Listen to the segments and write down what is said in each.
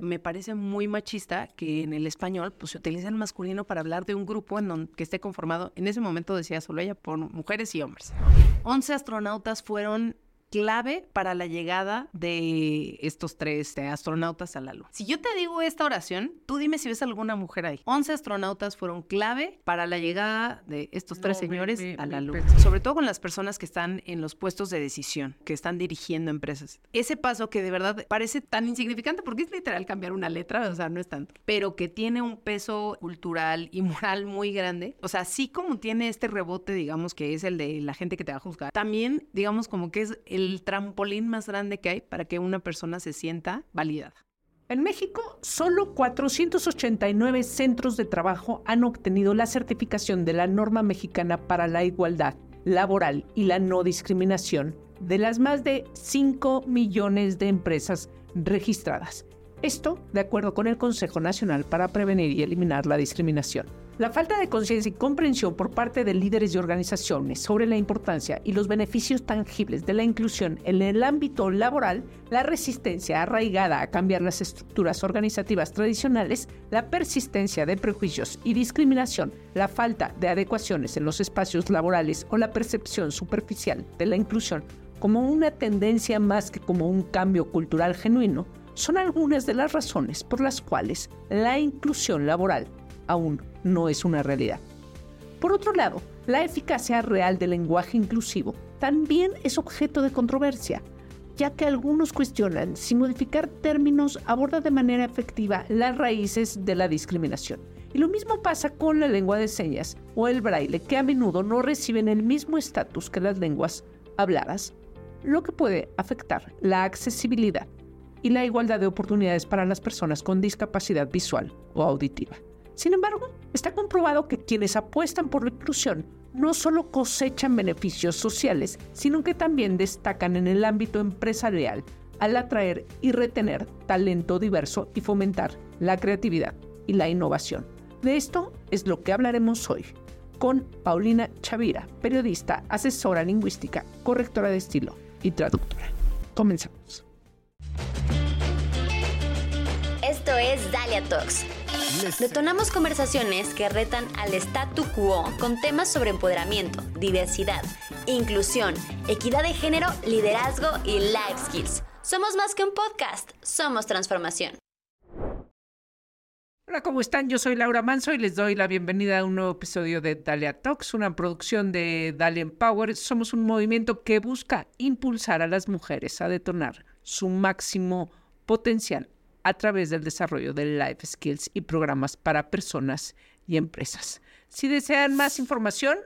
Me parece muy machista que en el español pues, se utilice el masculino para hablar de un grupo en donde, que esté conformado, en ese momento decía solo ella, por mujeres y hombres. 11 astronautas fueron clave para la llegada de estos tres astronautas a la Luna. Si yo te digo esta oración, tú dime si ves alguna mujer ahí. 11 astronautas fueron clave para la llegada de estos tres señores a la Luna. Sobre todo con las personas que están en los puestos de decisión, que están dirigiendo empresas. Ese paso que de verdad parece tan insignificante porque es literal cambiar una letra, o sea, no es tanto, pero que tiene un peso cultural y moral muy grande. O sea, así como tiene este rebote, digamos, que es el de la gente que te va a juzgar, también, digamos, como que es el el trampolín más grande que hay para que una persona se sienta validada. En México, solo 489 centros de trabajo han obtenido la certificación de la norma mexicana para la igualdad laboral y la no discriminación de las más de 5 millones de empresas registradas. Esto de acuerdo con el Consejo Nacional para Prevenir y Eliminar la Discriminación. La falta de conciencia y comprensión por parte de líderes y organizaciones sobre la importancia y los beneficios tangibles de la inclusión en el ámbito laboral, la resistencia arraigada a cambiar las estructuras organizativas tradicionales, la persistencia de prejuicios y discriminación, la falta de adecuaciones en los espacios laborales o la percepción superficial de la inclusión como una tendencia más que como un cambio cultural genuino, son algunas de las razones por las cuales la inclusión laboral aún no es una realidad. Por otro lado, la eficacia real del lenguaje inclusivo también es objeto de controversia, ya que algunos cuestionan si modificar términos aborda de manera efectiva las raíces de la discriminación. Y lo mismo pasa con la lengua de señas o el braille, que a menudo no reciben el mismo estatus que las lenguas habladas, lo que puede afectar la accesibilidad y la igualdad de oportunidades para las personas con discapacidad visual o auditiva. Sin embargo, está comprobado que quienes apuestan por la inclusión no solo cosechan beneficios sociales, sino que también destacan en el ámbito empresarial al atraer y retener talento diverso y fomentar la creatividad y la innovación. De esto es lo que hablaremos hoy con Paulina Chavira, periodista, asesora lingüística, correctora de estilo y traductora. Comenzamos. Esto es Dalia Talks Detonamos conversaciones que retan al statu quo con temas sobre empoderamiento, diversidad, inclusión, equidad de género, liderazgo y life skills. Somos más que un podcast, somos transformación. Hola, ¿cómo están? Yo soy Laura Manso y les doy la bienvenida a un nuevo episodio de Dalia Talks, una producción de Dalia Empower. Somos un movimiento que busca impulsar a las mujeres a detonar su máximo potencial a través del desarrollo de life skills y programas para personas y empresas. Si desean más información,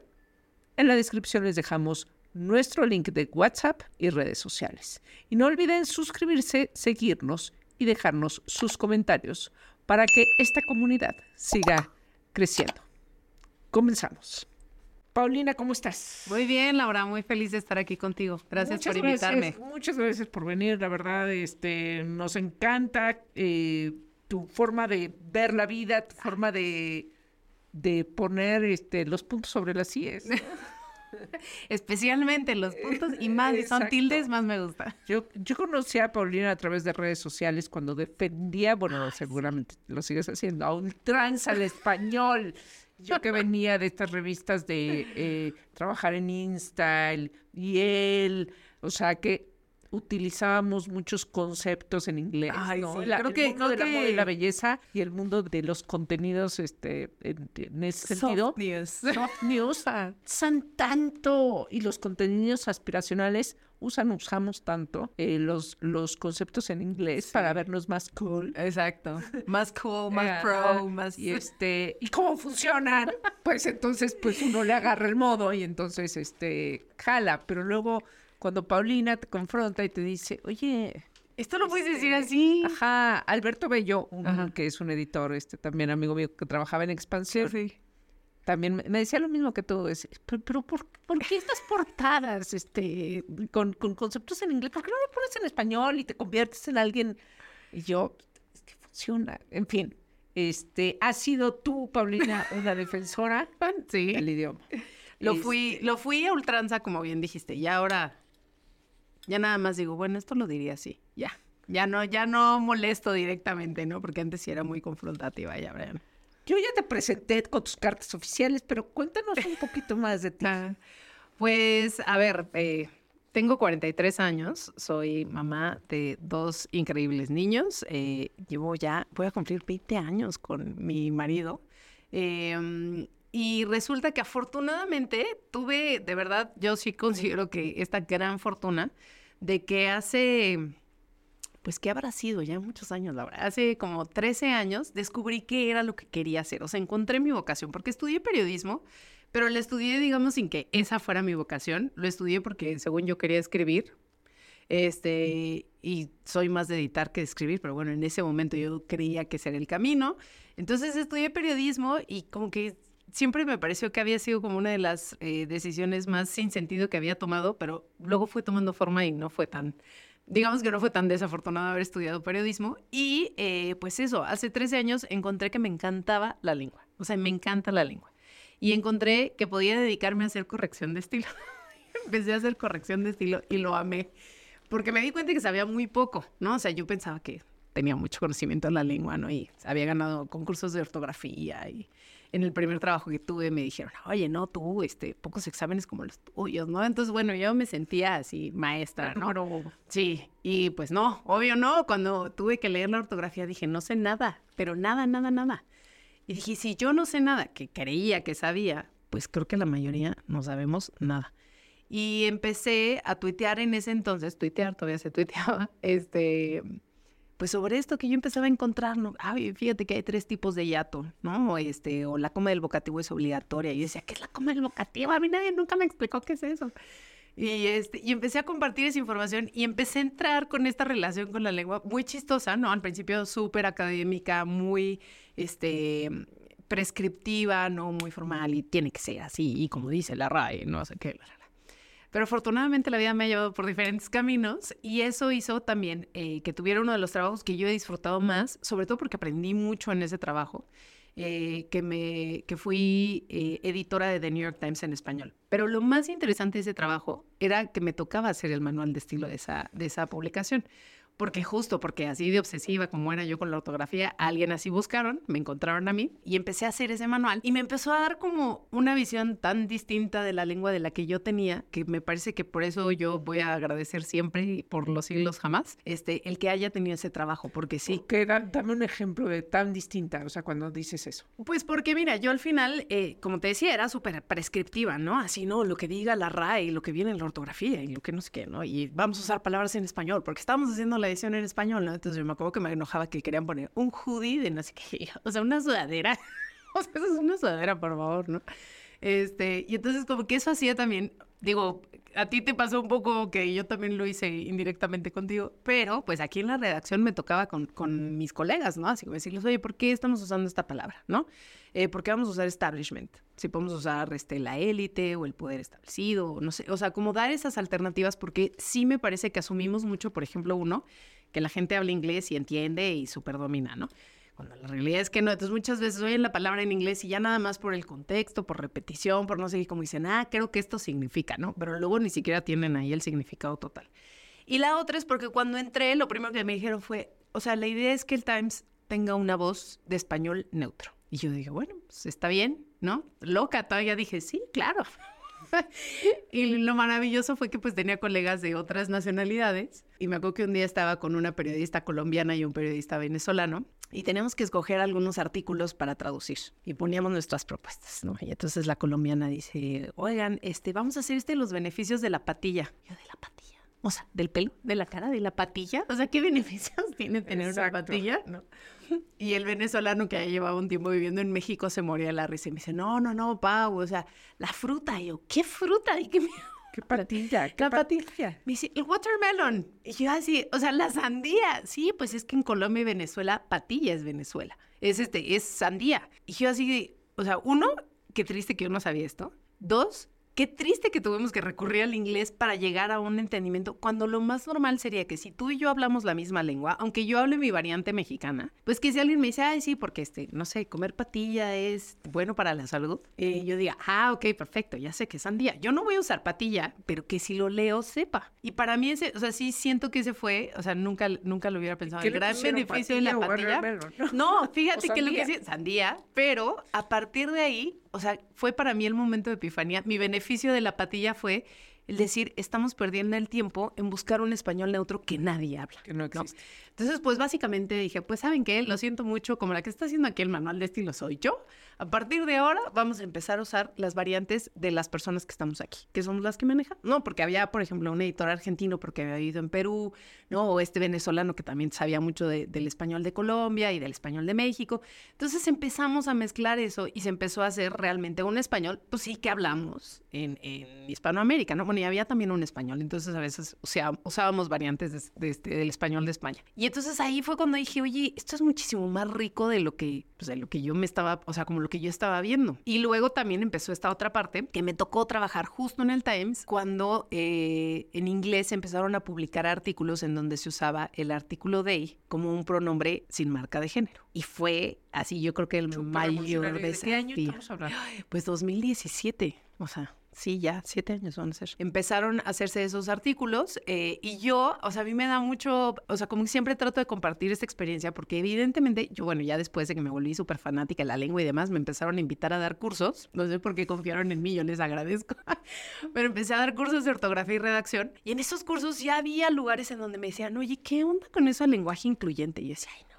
en la descripción les dejamos nuestro link de WhatsApp y redes sociales. Y no olviden suscribirse, seguirnos y dejarnos sus comentarios para que esta comunidad siga creciendo. Comenzamos. Paulina, ¿cómo estás? Muy bien, Laura, muy feliz de estar aquí contigo. Gracias por invitarme. muchas gracias por venir, la verdad, este, nos encanta eh, tu forma de ver la vida, tu forma de, de poner este, los puntos sobre las IES. Especialmente los puntos y más, son tildes, más me gusta. Yo, yo conocí a Paulina a través de redes sociales cuando defendía, bueno, seguramente lo sigues haciendo, a un trans al español. Yo que venía de estas revistas de eh, trabajar en InStyle y él, o sea que utilizábamos muchos conceptos en inglés. Ay, ¿no? sí, creo que, mundo de la belleza y el mundo de los contenidos este, en, ese sentido. Soft news. Soft news. Usan tanto. Y los contenidos aspiracionales usan, usamos tanto eh, los, los conceptos en inglés para vernos más cool. Exacto. Más cool, más pro, más... Y, este, ¿Y cómo funcionan? Pues entonces, pues uno le agarra el modo y entonces, este, jala. Pero luego cuando Paulina te confronta y te dice, oye, esto lo puedes decir este, así. Ajá, Alberto Bello, que es un editor, este también amigo mío que trabajaba en Expansión. Sí. También me decía lo mismo que tú, es, pero, ¿por, qué estas portadas este, con, conceptos en inglés? ¿Por qué no lo pones en español y te conviertes en alguien? Y yo, es que funciona. En fin, este, ¿has sido tú, Paulina, una defensora sí. del idioma? Lo fui, este lo fui a ultranza, como bien dijiste, y ahora ya nada más digo, bueno, esto lo diría así, ya. Ya no, ya no molesto directamente, ¿no? Porque antes sí era muy confrontativa, ya, Brian. Yo ya te presenté con tus cartas oficiales, pero cuéntanos un poquito más de ti. Ah, pues, a ver, eh, tengo 43 años, soy mamá de dos increíbles niños. eh, llevo ya, voy a cumplir 20 años con mi marido. Em, y resulta que afortunadamente tuve, de verdad, yo sí considero que esta gran fortuna de que hace, pues, ¿qué habrá sido? Ya muchos años, la verdad. Hace como 13 años descubrí qué era lo que quería hacer. O sea, encontré mi vocación, porque estudié periodismo, pero la estudié, digamos, sin que esa fuera mi vocación. Lo estudié porque, según yo, quería escribir. Este, y soy más de editar que de escribir, pero bueno, en ese momento yo creía que era el camino. Entonces estudié periodismo y como que siempre me pareció que había sido como una de las eh, decisiones más sin sentido que había tomado, pero luego fue tomando forma y no fue tan, digamos que no fue tan desafortunado haber estudiado periodismo. Y eh, pues eso, hace 13 años encontré que me encantaba la lengua, o sea, me encanta la lengua. Y encontré que podía dedicarme a hacer corrección de estilo. Empecé a hacer corrección de estilo y lo amé, porque me di cuenta que sabía muy poco, ¿no? O sea, yo pensaba que tenía mucho conocimiento en la lengua, ¿no? Y había ganado concursos de ortografía y en el primer trabajo que tuve me dijeron, oye, no, tú, este, pocos exámenes como los tuyos, ¿no? Entonces, bueno, yo me sentía así maestra, ¿no? Sí, y pues no, obvio no, cuando tuve que leer la ortografía dije, no sé nada, pero nada, nada, nada. Y dije, si yo no sé nada, que creía que sabía, pues creo que la mayoría no sabemos nada. Y empecé a tuitear en ese entonces, tuitear, todavía se tuiteaba, este, pues sobre esto que yo empezaba a encontrar, ¿no? Ay, fíjate que hay tres tipos de hiato, ¿no? Este, o la coma del vocativo es obligatoria. Y yo decía, ¿qué es la coma del vocativo? A mí nadie nunca me explicó qué es eso. Y, este, y empecé a compartir esa información y empecé a entrar con esta relación con la lengua muy chistosa, ¿no? Al principio súper académica, muy, este, prescriptiva, ¿no? Muy formal y tiene que ser así, y como dice la RAE, no sé qué, la, la, la. Pero afortunadamente la vida me ha llevado por diferentes caminos y eso hizo también eh, que tuviera uno de los trabajos que yo he disfrutado más, sobre todo porque aprendí mucho en ese trabajo, eh, que, me, que fui eh, editora de The New York Times en español. Pero lo más interesante de ese trabajo era que me tocaba hacer el manual de estilo de esa, de esa publicación. Porque justo, porque así de obsesiva como era yo con la ortografía, alguien así buscaron, me encontraron a mí y empecé a hacer ese manual. Y me empezó a dar como una visión tan distinta de la lengua de la que yo tenía, que me parece que por eso yo voy a agradecer siempre y por los siglos jamás, este, el que haya tenido ese trabajo, porque sí. Que da, dame un ejemplo de tan distinta, o sea, cuando dices eso. Pues porque mira, yo al final, eh, como te decía, era súper prescriptiva, ¿no? Así, ¿no? Lo que diga la RAE y lo que viene en la ortografía y lo que no sé qué, ¿no? Y vamos a usar palabras en español, porque estábamos haciendo la edición en español, ¿no? Entonces yo me acuerdo que me enojaba que querían poner un hoodie de no sé qué, o sea, una sudadera. o sea, eso es una sudadera, por favor, ¿no? Este, y entonces como que eso hacía también, digo, a ti te pasó un poco que yo también lo hice indirectamente contigo, pero pues aquí en la redacción me tocaba con, con mis colegas, ¿no? Así como decirles, oye, ¿por qué estamos usando esta palabra, no? Eh, ¿Por qué vamos a usar establishment? Si podemos usar este, la élite o el poder establecido, no sé, o sea, como dar esas alternativas porque sí me parece que asumimos mucho, por ejemplo, uno, que la gente habla inglés y entiende y súper domina, ¿no? Cuando la realidad es que no. Entonces muchas veces oyen la palabra en inglés y ya nada más por el contexto, por repetición, por no qué, como dicen, ah, creo que esto significa, ¿no? Pero luego ni siquiera tienen ahí el significado total. Y la otra es porque cuando entré, lo primero que me dijeron fue, o sea, la idea es que el Times tenga una voz de español neutro. Y yo dije, bueno, pues está bien, ¿no? Loca, todavía dije, sí, claro. y lo maravilloso fue que pues tenía colegas de otras nacionalidades y me acuerdo que un día estaba con una periodista colombiana y un periodista venezolano y teníamos que escoger algunos artículos para traducir y poníamos nuestras propuestas, ¿no? Y entonces la colombiana dice, oigan, este, vamos a hacer este los beneficios de la patilla. Yo, ¿de la patilla? O sea, del pelo, de la cara, de la patilla. O sea, ¿qué beneficios tiene tener Exacto. una patilla? No. Y el venezolano que llevaba un tiempo viviendo en México se moría de la risa y me dice, no, no, no, Pau, o sea, la fruta. Y yo, ¿qué fruta? ¿Y qué ¿Qué patilla? ¿Qué la patilla? Me dice, el watermelon. Y yo así, o sea, la sandía. Sí, pues es que en Colombia y Venezuela, patilla es Venezuela. Es este, es sandía. Y yo así, o sea, uno, qué triste que yo no sabía esto. Dos, qué triste que tuvimos que recurrir al inglés para llegar a un entendimiento, cuando lo más normal sería que si tú y yo hablamos la misma lengua, aunque yo hable mi variante mexicana, pues que si alguien me dice, ay, sí, porque este, no sé, comer patilla es bueno para la salud, eh, yo diga, ah, ok, perfecto, ya sé que es sandía. Yo no voy a usar patilla, pero que si lo leo sepa. Y para mí ese, o sea, sí siento que ese fue, o sea, nunca, nunca lo hubiera pensado. El gran beneficio de la patilla. No, fíjate que lo que sí, sandía, pero a partir de ahí, o sea, fue para mí el momento de epifanía. Mi beneficio de la patilla fue el decir, estamos perdiendo el tiempo en buscar un español neutro que nadie habla. Que no existe. Entonces, pues básicamente dije, pues saben qué, lo siento mucho, como la que está haciendo aquí el manual de estilo soy yo. A partir de ahora vamos a empezar a usar las variantes de las personas que estamos aquí, que somos las que manejan. No, porque había, por ejemplo, un editor argentino porque había vivido en Perú, ¿no? O este venezolano que también sabía mucho del español de Colombia y del español de México. Entonces empezamos a mezclar eso y se empezó a hacer realmente un español, pues sí que hablamos en, Hispanoamérica, ¿no? Bueno, y había también un español, entonces a veces usábamos variantes de, este, del español de España. Y entonces ahí fue cuando dije, oye, esto es muchísimo más rico de lo que, pues, de lo que yo me estaba, o sea, como lo que yo estaba viendo. Y luego también empezó esta otra parte que me tocó trabajar justo en el Times cuando eh, en inglés empezaron a publicar artículos en donde se usaba el artículo they como un pronombre sin marca de género. Y fue así, yo creo que el mayor desafío. ¿De qué año estamos hablando? Pues 2017, o sea sí, ya, siete años van a ser. Empezaron a hacerse esos artículos eh, y yo, o sea, a mí me da mucho, o sea, como siempre trato de compartir esta experiencia porque evidentemente yo, bueno, ya después de que me volví súper fanática de la lengua y demás, me empezaron a invitar a dar cursos. No sé por qué confiaron en mí, yo les agradezco. Pero empecé a dar cursos de ortografía y redacción y en esos cursos ya había lugares en donde me decían, oye, ¿qué onda con eso lenguaje incluyente? Y yo decía, ay, no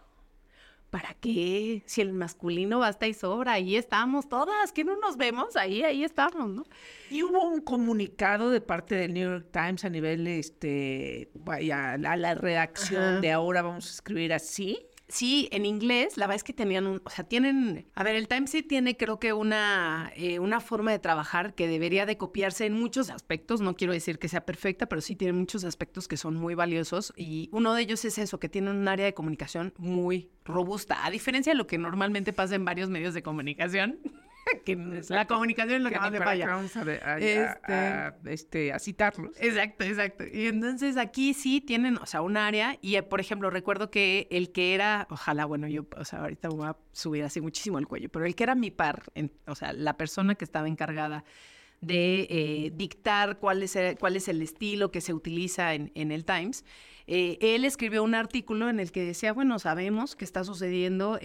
¿para qué? Si el masculino basta y sobra, ahí estamos todas, que no nos vemos, ahí, ahí estamos, ¿no? Y hubo un comunicado de parte del New York Times a nivel, este, vaya, a la redacción de ahora vamos a escribir así. Sí, en inglés, la verdad es que tenían un, o sea, tienen, a ver, el Times tiene creo que una, eh, una forma de trabajar que debería de copiarse en muchos aspectos, no quiero decir que sea perfecta, pero sí tiene muchos aspectos que son muy valiosos y uno de ellos es eso, que tienen un área de comunicación muy robusta, a diferencia de lo que normalmente pasa en varios medios de comunicación. Que la comunicación es lo que, más le falla. Vamos a, a, este, este, a, citarlos. Exacto, exacto. Y entonces aquí sí tienen, o sea, un área. Y, eh, por ejemplo, recuerdo que el que era, ojalá, bueno, yo, o sea, ahorita voy a subir así muchísimo el cuello, pero el que era mi par, o sea, la persona que estaba encargada de eh, dictar cuál es, el, cuál es el estilo que se utiliza en, en el Times, eh, él escribió un artículo en el que decía, bueno, sabemos que está sucediendo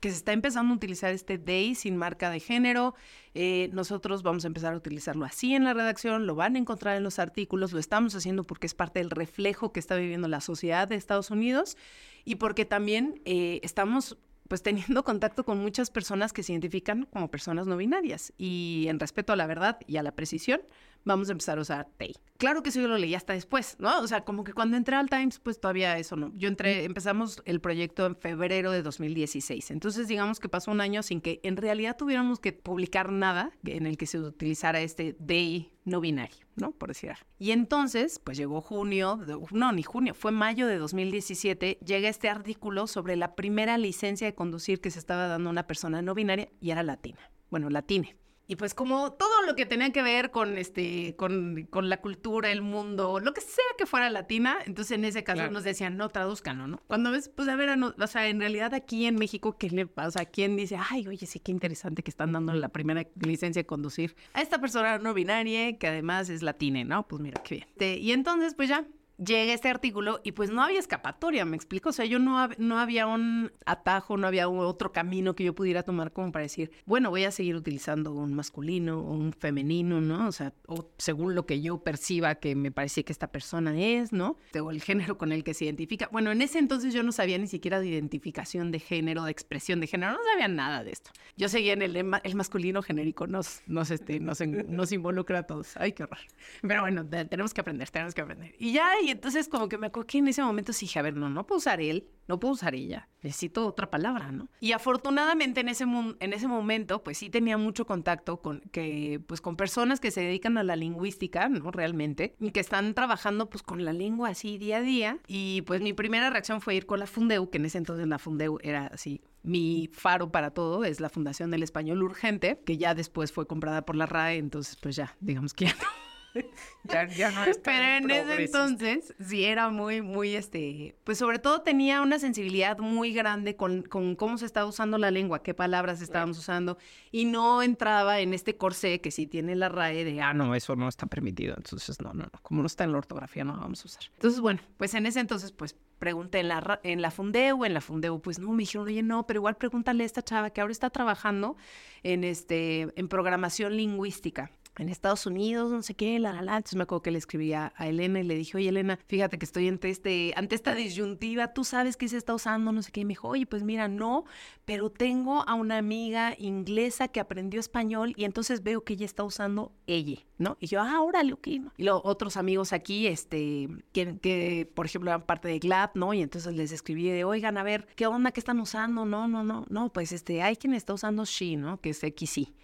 que se está empezando a utilizar este day sin marca de género. Eh, nosotros vamos a empezar a utilizarlo así en la redacción, lo van a encontrar en los artículos, lo estamos haciendo porque es parte del reflejo que está viviendo la sociedad de Estados Unidos y porque también eh, estamos pues teniendo contacto con muchas personas que se identifican como personas no binarias y en respeto a la verdad y a la precisión, vamos a empezar a usar they. Claro que eso yo lo leí hasta después, ¿no? O sea, como que cuando entré al Times, pues todavía eso no. Yo entré, empezamos el proyecto en febrero de 2016. Entonces, digamos que pasó un año sin que en realidad tuviéramos que publicar nada en el que se utilizara este they no binario, ¿no? Por decir algo. Y entonces, pues llegó junio, no, ni junio, fue mayo de 2017, llega este artículo sobre la primera licencia de conducir que se estaba dando a una persona no binaria y era latina. Bueno, latine. Y pues como todo lo que tenía que ver con este, con, con, la cultura, el mundo, lo que sea que fuera latina, entonces en ese caso nos decían, no, traduzcanlo, ¿no? Cuando ves, pues a ver, o sea, en realidad aquí en México, ¿qué le pasa? ¿Quién dice, ay, oye, sí, qué interesante que están dando la primera licencia de conducir a esta persona no binaria que además es latina, ¿no? Pues mira, qué bien. y entonces, pues ya, llega este artículo y pues no había escapatoria, me explico. O sea, yo no, no había un atajo, no había otro camino que yo pudiera tomar como para decir, bueno, voy a seguir utilizando un masculino o un femenino, ¿no? O sea, o según lo que yo perciba que me parece que esta persona es, ¿no? O el género con el que se identifica. Bueno, en ese entonces yo no sabía ni siquiera de identificación de género, de expresión de género, no sabía nada de esto. Yo seguía en el, el masculino genérico, nos, nos, este, nos, nos involucra a todos. Ay, qué horror. Pero bueno, tenemos que aprender, tenemos que aprender. Y ya, y entonces como que me acuerdo que en ese momento sí dije, a ver, no, no puedo usar él, no puedo usar ella, necesito otra palabra, ¿no? Y afortunadamente en ese, en ese momento, pues sí tenía mucho contacto con, que, pues, con personas que se dedican a la lingüística, ¿no? Realmente, y que están trabajando pues con la lengua así día a día. Y pues mi primera reacción fue ir con la Fundeu, que en ese entonces la Fundeu era así mi faro para todo es la Fundación del Español Urgente, que ya después fue comprada por la RAE, entonces pues ya, digamos que ya no. ya, no es Pero en ese entonces sí era muy, muy, este, pues sobre todo tenía una sensibilidad muy grande con, con cómo se estaba usando la lengua, qué palabras estábamos usando, y no entraba en este corsé que sí tiene la RAE de, ah, no, eso no está permitido, entonces no, no, no, como no está en la ortografía, no vamos a usar. Entonces, bueno, pues en ese entonces, pues pregunté en la, en la Fundeu, en la Fundeu, pues no, me dijeron, oye, no, pero igual pregúntale a esta chava que ahora está trabajando en, este, en programación lingüística en Estados Unidos, no sé qué, la, la, la. Entonces me acuerdo que le escribí a, Elena y le dije, oye, Elena, fíjate que estoy ante, este, ante esta disyuntiva, tú sabes que se está usando, no sé qué. Y me dijo, oye, pues mira, no, pero tengo a una amiga inglesa que aprendió español y entonces veo que ella está usando ella, ¿no? Y yo, ah, órale, ok. ¿no? Y luego otros amigos aquí, este, que, que, por ejemplo eran parte de GLAD, ¿no? Y entonces les escribí de, oigan, a ver, ¿qué onda que están usando? No, no, no, no, pues este, hay quien está usando she, ¿no? Que es XY.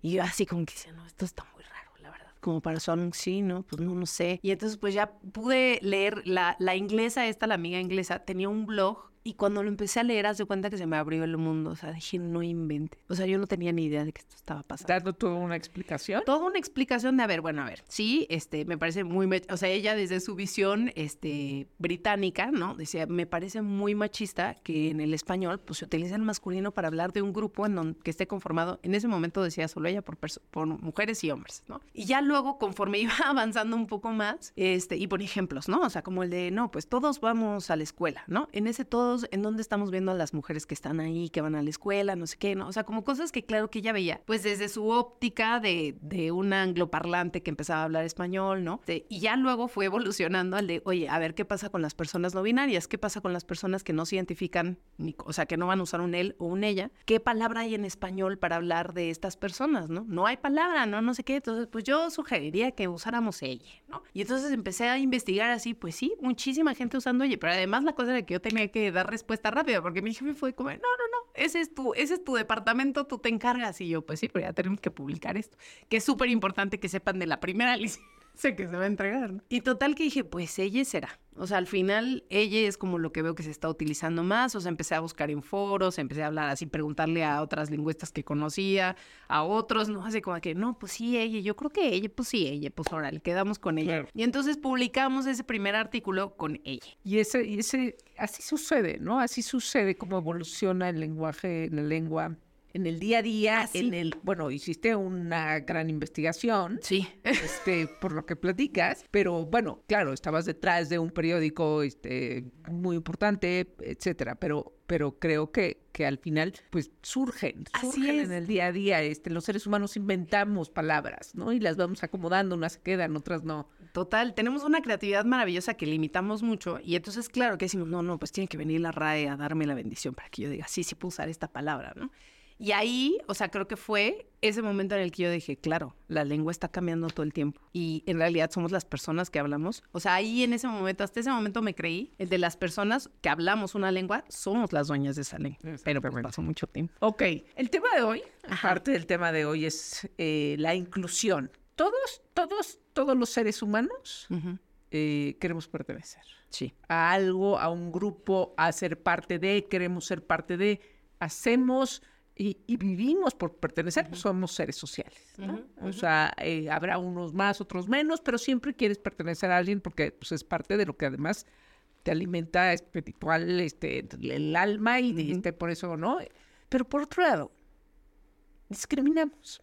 Y yo así como que, no, esto está muy como para son sí, ¿no? Pues no, no sé. Y entonces pues ya pude leer la, la inglesa, esta, la amiga inglesa, tenía un blog y cuando lo empecé a leer, haz de cuenta que se me abrió el mundo. O sea, dije, no invente. O sea, yo no tenía ni idea de que esto estaba pasando. ¿Dando toda una explicación? Toda una explicación de, a ver, bueno, a ver, sí, este, me parece muy, o sea, ella desde su visión, este, británica, ¿no? Decía, me parece muy machista que en el español, pues se utiliza el masculino para hablar de un grupo en donde, que esté conformado, en ese momento decía solo ella, por, por mujeres y hombres, ¿no? Y ya luego, conforme iba avanzando un poco más, este, y por ejemplos, ¿no? O sea, como el de, no, pues todos vamos a la escuela, ¿no? En ese todos en dónde estamos viendo a las mujeres que están ahí, que van a la escuela, no sé qué, ¿no? O sea, como cosas que claro que ella veía, pues desde su óptica de, de un angloparlante que empezaba a hablar español, ¿no? y ya luego fue evolucionando al de, oye, a ver qué pasa con las personas no binarias, qué pasa con las personas que no se identifican, ni, o sea, que no van a usar un él o un ella, qué palabra hay en español para hablar de estas personas, ¿no? No hay palabra, ¿no? No sé qué, entonces pues yo sugeriría que usáramos ella, ¿no? Y entonces empecé a investigar así, pues sí, muchísima gente usando ella, pero además la cosa era que yo tenía que respuesta rápida, porque mi jefe fue como, no, no, no, ese es tu, ese es tu departamento, tú te encargas. Y yo, pues sí, pero ya tenemos que publicar esto, que es súper importante que sepan de la primera licencia que se va a entregar. Y total que dije, pues ella será. O sea, al final ella es como lo que veo que se está utilizando más. O sea, empecé a buscar en foros, empecé a hablar así, preguntarle a otras lingüistas que conocía, a otros, ¿no? Así como que, no, pues sí, ella, yo creo que ella, pues sí, ella, pues ahora le quedamos con ella. Y entonces publicamos ese primer artículo con ella. Y ese, y ese, así sucede, ¿no? Así sucede como evoluciona el lenguaje, la lengua en el día a día, ah, en el, bueno, hiciste una gran investigación. Sí. Este, por lo que platicas, pero bueno, claro, estabas detrás de un periódico este muy importante, etcétera, pero pero creo que, que al final pues surgen, surgen en el día a día, este los seres humanos inventamos palabras, ¿no? Y las vamos acomodando, unas se quedan, otras no. Total, tenemos una creatividad maravillosa que limitamos mucho y entonces claro que decimos, no, no, pues tiene que venir la RAE a darme la bendición para que yo diga, sí, sí puedo usar esta palabra, ¿no? Y ahí, o sea, creo que fue ese momento en el que yo dije, claro, la lengua está cambiando todo el tiempo y en realidad somos las personas que hablamos. O sea, ahí en ese momento, hasta ese momento me creí, el de las personas que hablamos una lengua, somos las dueñas de esa lengua. Pero pues, pasó mucho tiempo. Ok, el tema de hoy, aparte del tema de hoy, es eh, la inclusión. Todos, todos, todos los seres humanos eh, queremos pertenecer. Sí. A algo, a un grupo, a ser parte de, queremos ser parte de, hacemos y, vivimos por pertenecer, somos seres sociales. O sea, eh, habrá unos más, otros menos, pero siempre quieres pertenecer a alguien porque pues, es parte de lo que además te alimenta espiritual, este, el alma y este, por eso, ¿no? Pero por otro lado, discriminamos.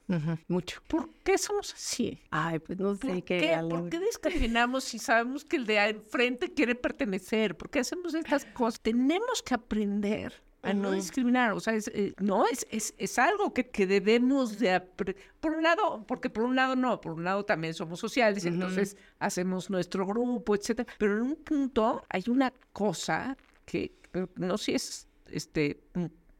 Mucho. ¿Por qué somos así? Ay, pues no sé qué. ¿Por qué discriminamos si sabemos que el de enfrente quiere pertenecer? ¿Por qué hacemos estas cosas? Tenemos que aprender a no discriminar. O sea, es, eh, no, es, es, es, algo que, que debemos de... Por un lado, porque por un lado no, por un lado también somos sociales, entonces hacemos nuestro grupo, etcétera. Pero en un punto hay una cosa que no sé si es este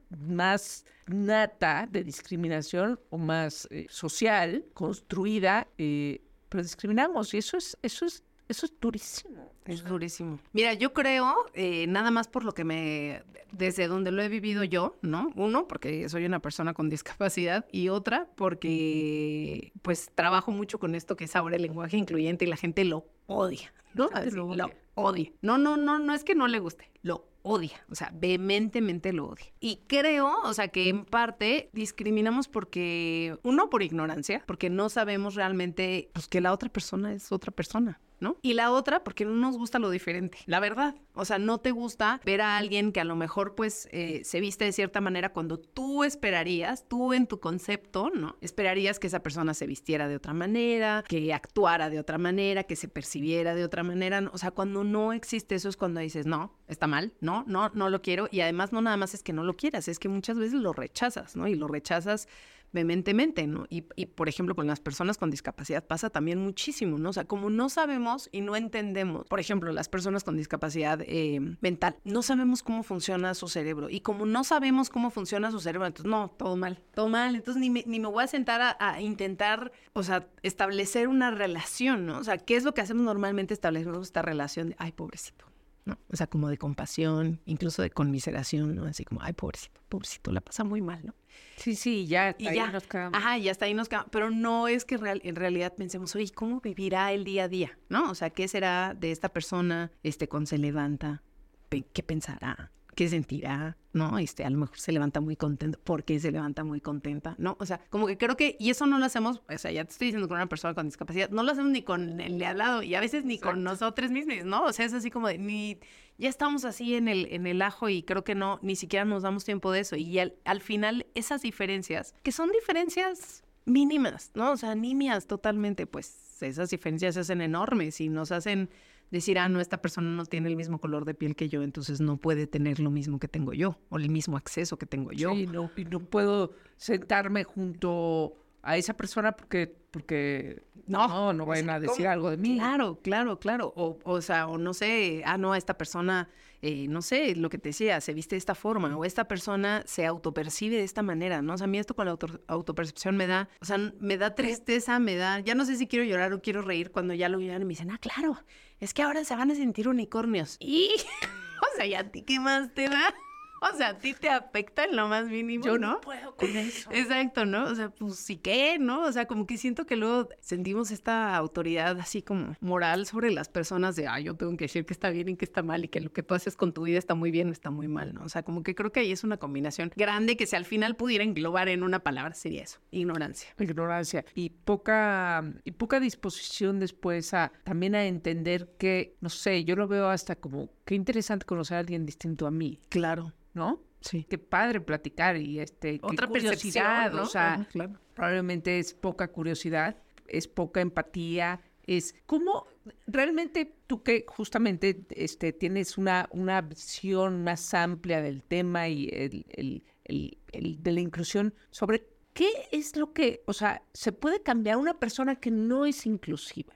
más nata de discriminación o más eh, social, construida, eh, pero discriminamos y eso es, eso es, eso es durísimo. Es durísimo. Mira, yo creo, eh, nada más por lo que me, desde donde lo he vivido yo, ¿no? Uno, porque soy una persona con discapacidad y otra, porque pues trabajo mucho con esto que es ahora el lenguaje incluyente y la gente lo odia, ¿no? lo, odia. No, no, no, no es que no le guste, lo odia, o sea, vehementemente lo odia. Y creo, o sea, que en parte discriminamos porque, uno, por ignorancia, porque no sabemos realmente pues, que la otra persona es otra persona. ¿No? Y la otra, porque no nos gusta lo diferente, la verdad. O sea, no te gusta ver a alguien que a lo mejor pues eh, se viste de cierta manera cuando tú esperarías, tú en tu concepto, ¿no? Esperarías que esa persona se vistiera de otra manera, que actuara de otra manera, que se percibiera de otra manera. O sea, cuando no existe eso es cuando dices, no, está mal, no, no, no lo quiero. Y además no nada más es que no lo quieras, es que muchas veces lo rechazas, ¿no? Y lo rechazas vehementemente, ¿no? Y, por ejemplo, con las personas con discapacidad pasa también muchísimo, ¿no? O sea, como no sabemos y no entendemos, por ejemplo, las personas con discapacidad eh, mental, no sabemos cómo funciona su cerebro. Y como no sabemos cómo funciona su cerebro, entonces, no, todo mal, todo mal. Entonces, ni me, ni me voy a sentar a, a, intentar, o sea, establecer una relación, ¿no? O sea, ¿qué es lo que hacemos normalmente? Establecemos esta relación de, ay, pobrecito ¿no? O sea, como de compasión, incluso de conmiseración, ¿no? Así como, ay, pobrecito, pobrecito, la pasa muy mal, ¿no? Sí, sí, ya, y ya. nos quedamos. Ajá, ya está ahí nos quedamos. Pero no es que real, en realidad pensemos, oye, ¿cómo vivirá el día a día? ¿No? O sea, ¿qué será de esta persona este, cuando se levanta? ¿Qué pensará? Qué sentirá, ¿no? Este, a lo mejor se levanta muy contento, ¿por qué se levanta muy contenta? ¿No? O sea, como que creo que, y eso no lo hacemos, o sea, ya te estoy diciendo con una persona con discapacidad, no lo hacemos ni con el de al lado y a veces ni con nosotros mismos, ¿no? O sea, es así como de, ni, ya estamos así en el, en el ajo y creo que no, ni siquiera nos damos tiempo de eso. Y al, al final, esas diferencias, que son diferencias mínimas, ¿no? O sea, nimias totalmente, pues esas diferencias se hacen enormes y nos hacen decir, ah, no, esta persona no tiene el mismo color de piel que yo, entonces no puede tener lo mismo que tengo yo o el mismo acceso que tengo yo. Sí, no, y no puedo sentarme junto a esa persona porque, porque no, no, no vayan a decir algo de mí. Claro, claro, claro. O, o sea, o no sé, ah, no, esta persona, eh, no sé, lo que te decía, se viste de esta forma, o esta persona se autopercibe de esta manera, ¿no? O sea, a mí esto con la autopercepción me da, o sea, me da tristeza, me da, ya no sé si quiero llorar o quiero reír cuando ya lo vean y me dicen, ah, claro, es que ahora se van a sentir unicornios. Y, o sea, ¿y a ti qué más te da? O sea, a ti te afecta en lo más mínimo, Yo no puedo con eso. Exacto, ¿no? O sea, pues sí que, ¿no? O sea, como que siento que luego sentimos esta autoridad así como moral sobre las personas de, ah, yo tengo que decir que está bien y que está mal y que lo que tú haces con tu vida está muy bien o está muy mal, ¿no? O sea, como que creo que ahí es una combinación grande que si al final pudiera englobar en una palabra sería eso, ignorancia. Ignorancia y poca, y poca disposición después a también a entender que, no sé, yo lo veo hasta como, qué interesante conocer a alguien distinto a mí. Claro. ¿no? Sí. Qué padre platicar y este otra curiosidad, ¿no? o sea, probablemente es poca curiosidad, es poca empatía, es cómo realmente tú que justamente este tienes una, una visión más amplia del tema y el, el, el, de la inclusión sobre qué es lo que, o sea, se puede cambiar una persona que no es inclusiva.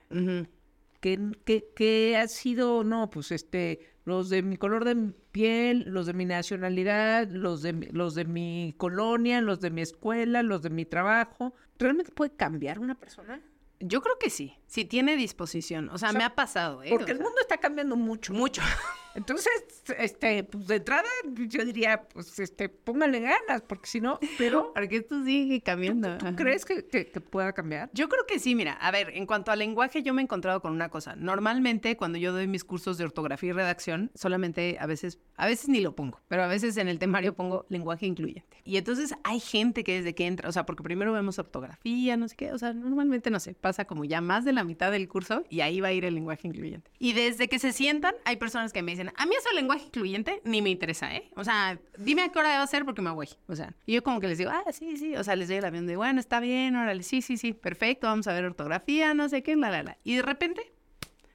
que, que, que, ha sido, no, pues este, los de mi color de piel, los de mi nacionalidad, los de, los de mi colonia, los de mi escuela, los de mi trabajo. ¿Realmente puede cambiar una persona? Yo creo que sí, si tiene disposición. O sea, me ha pasado. ¿eh? Porque el mundo está cambiando mucho. Mucho. Entonces, este, pues de entrada, yo diría, pues, este, póngale ganas, porque si no, pero... Porque esto sigue cambiando. ¿Tú, crees que, que, pueda cambiar? Yo creo que sí, mira, a ver, en cuanto al lenguaje, yo me he encontrado con una cosa. Normalmente, cuando yo doy mis cursos de ortografía y redacción, solamente a veces, a veces ni lo pongo, pero a veces en el temario pongo lenguaje incluyente. Y entonces hay gente que desde que entra, o sea, porque primero vemos ortografía, no sé qué, o sea, normalmente, no sé, pasa como ya más de la mitad del curso y ahí va a ir el lenguaje incluyente. Y desde que se sientan, hay personas que me dicen, a mí eso lenguaje incluyente ni me interesa, ¿eh? O sea, dime a qué hora debo hacer porque me voy. O sea, y yo como que les digo, ah, sí, sí. O sea, les doy el avión de, bueno, está bien, órale, sí, sí, sí, perfecto, vamos a ver ortografía, no sé qué, la, la, la. Y de repente,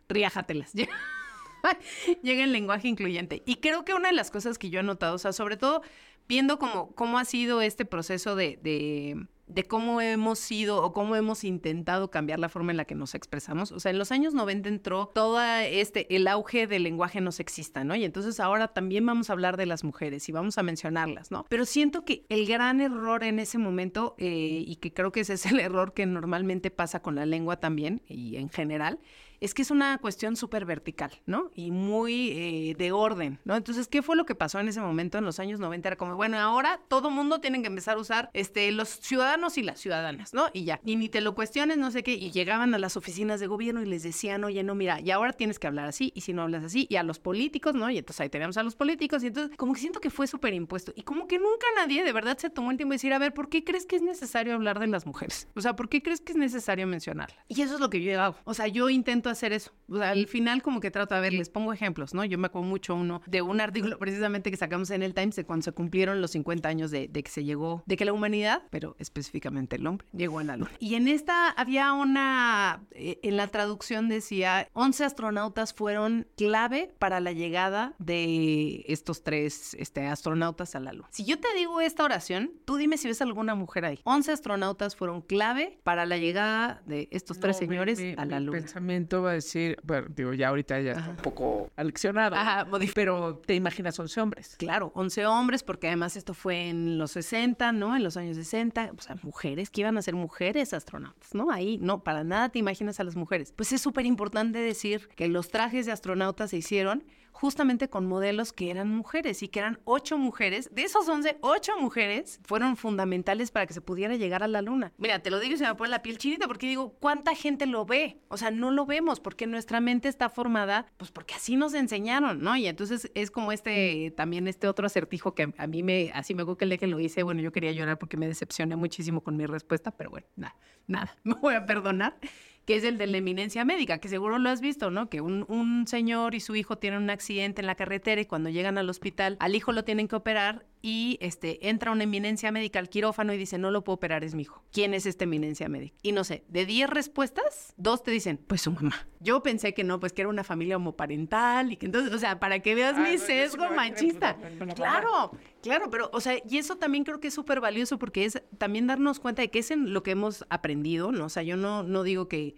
riájatelas. Llega el lenguaje incluyente. Y creo que una de las cosas que yo he notado, o sea, sobre todo viendo cómo, cómo ha sido este proceso de cómo hemos sido o cómo hemos intentado cambiar la forma en la que nos expresamos. O sea, en los años 90 entró todo este, el auge del lenguaje no sexista, ¿no? Y entonces ahora también vamos a hablar de las mujeres y vamos a mencionarlas, ¿no? Pero siento que el gran error en ese momento, eh, y que creo que ese es el error que normalmente pasa con la lengua también y en general, es que es una cuestión súper vertical, ¿no? Y muy eh, de orden, ¿no? Entonces, ¿qué fue lo que pasó en ese momento en los años 90? Era como, bueno, ahora todo mundo tiene que empezar a usar este, los ciudadanos y las ciudadanas, ¿no? Y ya. Y ni te lo cuestiones, no sé qué. Y llegaban a las oficinas de gobierno y les decían, oye, no, mira, y ahora tienes que hablar así, y si no hablas así, y a los políticos, ¿no? Y entonces ahí tenemos a los políticos, y entonces como que siento que fue súper impuesto. Y como que nunca nadie de verdad se tomó el tiempo de decir, a ver, ¿por qué crees que es necesario hablar de las mujeres? O sea, ¿por qué crees que es necesario mencionarla? Y eso es lo que yo hago. O sea, yo intento hacer eso. O sea, al final como que trato, a ver, les pongo ejemplos, ¿no? Yo me acuerdo mucho uno de un artículo precisamente que sacamos en el Times de cuando se cumplieron los 50 años de, que se llegó, de que la humanidad, pero específicamente el hombre, llegó a la luna. Y en esta había una, eh, en la traducción decía, 11 astronautas fueron clave para la llegada de estos tres este, astronautas a la luna. Si yo te digo esta oración, tú dime si ves alguna mujer ahí. 11 astronautas fueron clave para la llegada de estos tres señores a la luna. Mi pensamiento va a decir, bueno, digo, ya ahorita ya está un poco aleccionado, Ajá, pero te imaginas 11 hombres. Claro, 11 hombres, porque además esto fue en los 60, ¿no? En los años 60, o sea, mujeres que iban a ser mujeres astronautas, ¿no? Ahí, no, para nada te imaginas a las mujeres. Pues es súper importante decir que los trajes de astronautas se hicieron justamente con modelos que eran mujeres y que eran ocho mujeres. De esos once, ocho mujeres fueron fundamentales para que se pudiera llegar a la luna. Mira, te lo digo y se me pone la piel chinita porque digo, ¿cuánta gente lo ve? O sea, no lo vemos porque nuestra mente está formada, pues porque así nos enseñaron, ¿no? Y entonces es como este, también este otro acertijo que a mí me, así me acuerdo que el que lo hice, bueno, yo quería llorar porque me decepcioné muchísimo con mi respuesta, pero bueno, nada, nada, me voy a perdonar que es el de la eminencia médica, que seguro lo has visto, ¿no? Que un, un, señor y su hijo tienen un accidente en la carretera y cuando llegan al hospital, al hijo lo tienen que operar y este, entra una eminencia médica al quirófano y dice, no lo puedo operar, es mi hijo. ¿Quién es esta eminencia médica? Y no sé, de 10 respuestas, dos te dicen, pues su mamá. Yo pensé que no, pues que era una familia homoparental y que entonces, o sea, para que veas mi sesgo machista. Claro, claro, pero, o sea, y eso también creo que es súper valioso porque es también darnos cuenta de que es en lo que hemos aprendido, ¿no? O sea, yo no, no digo que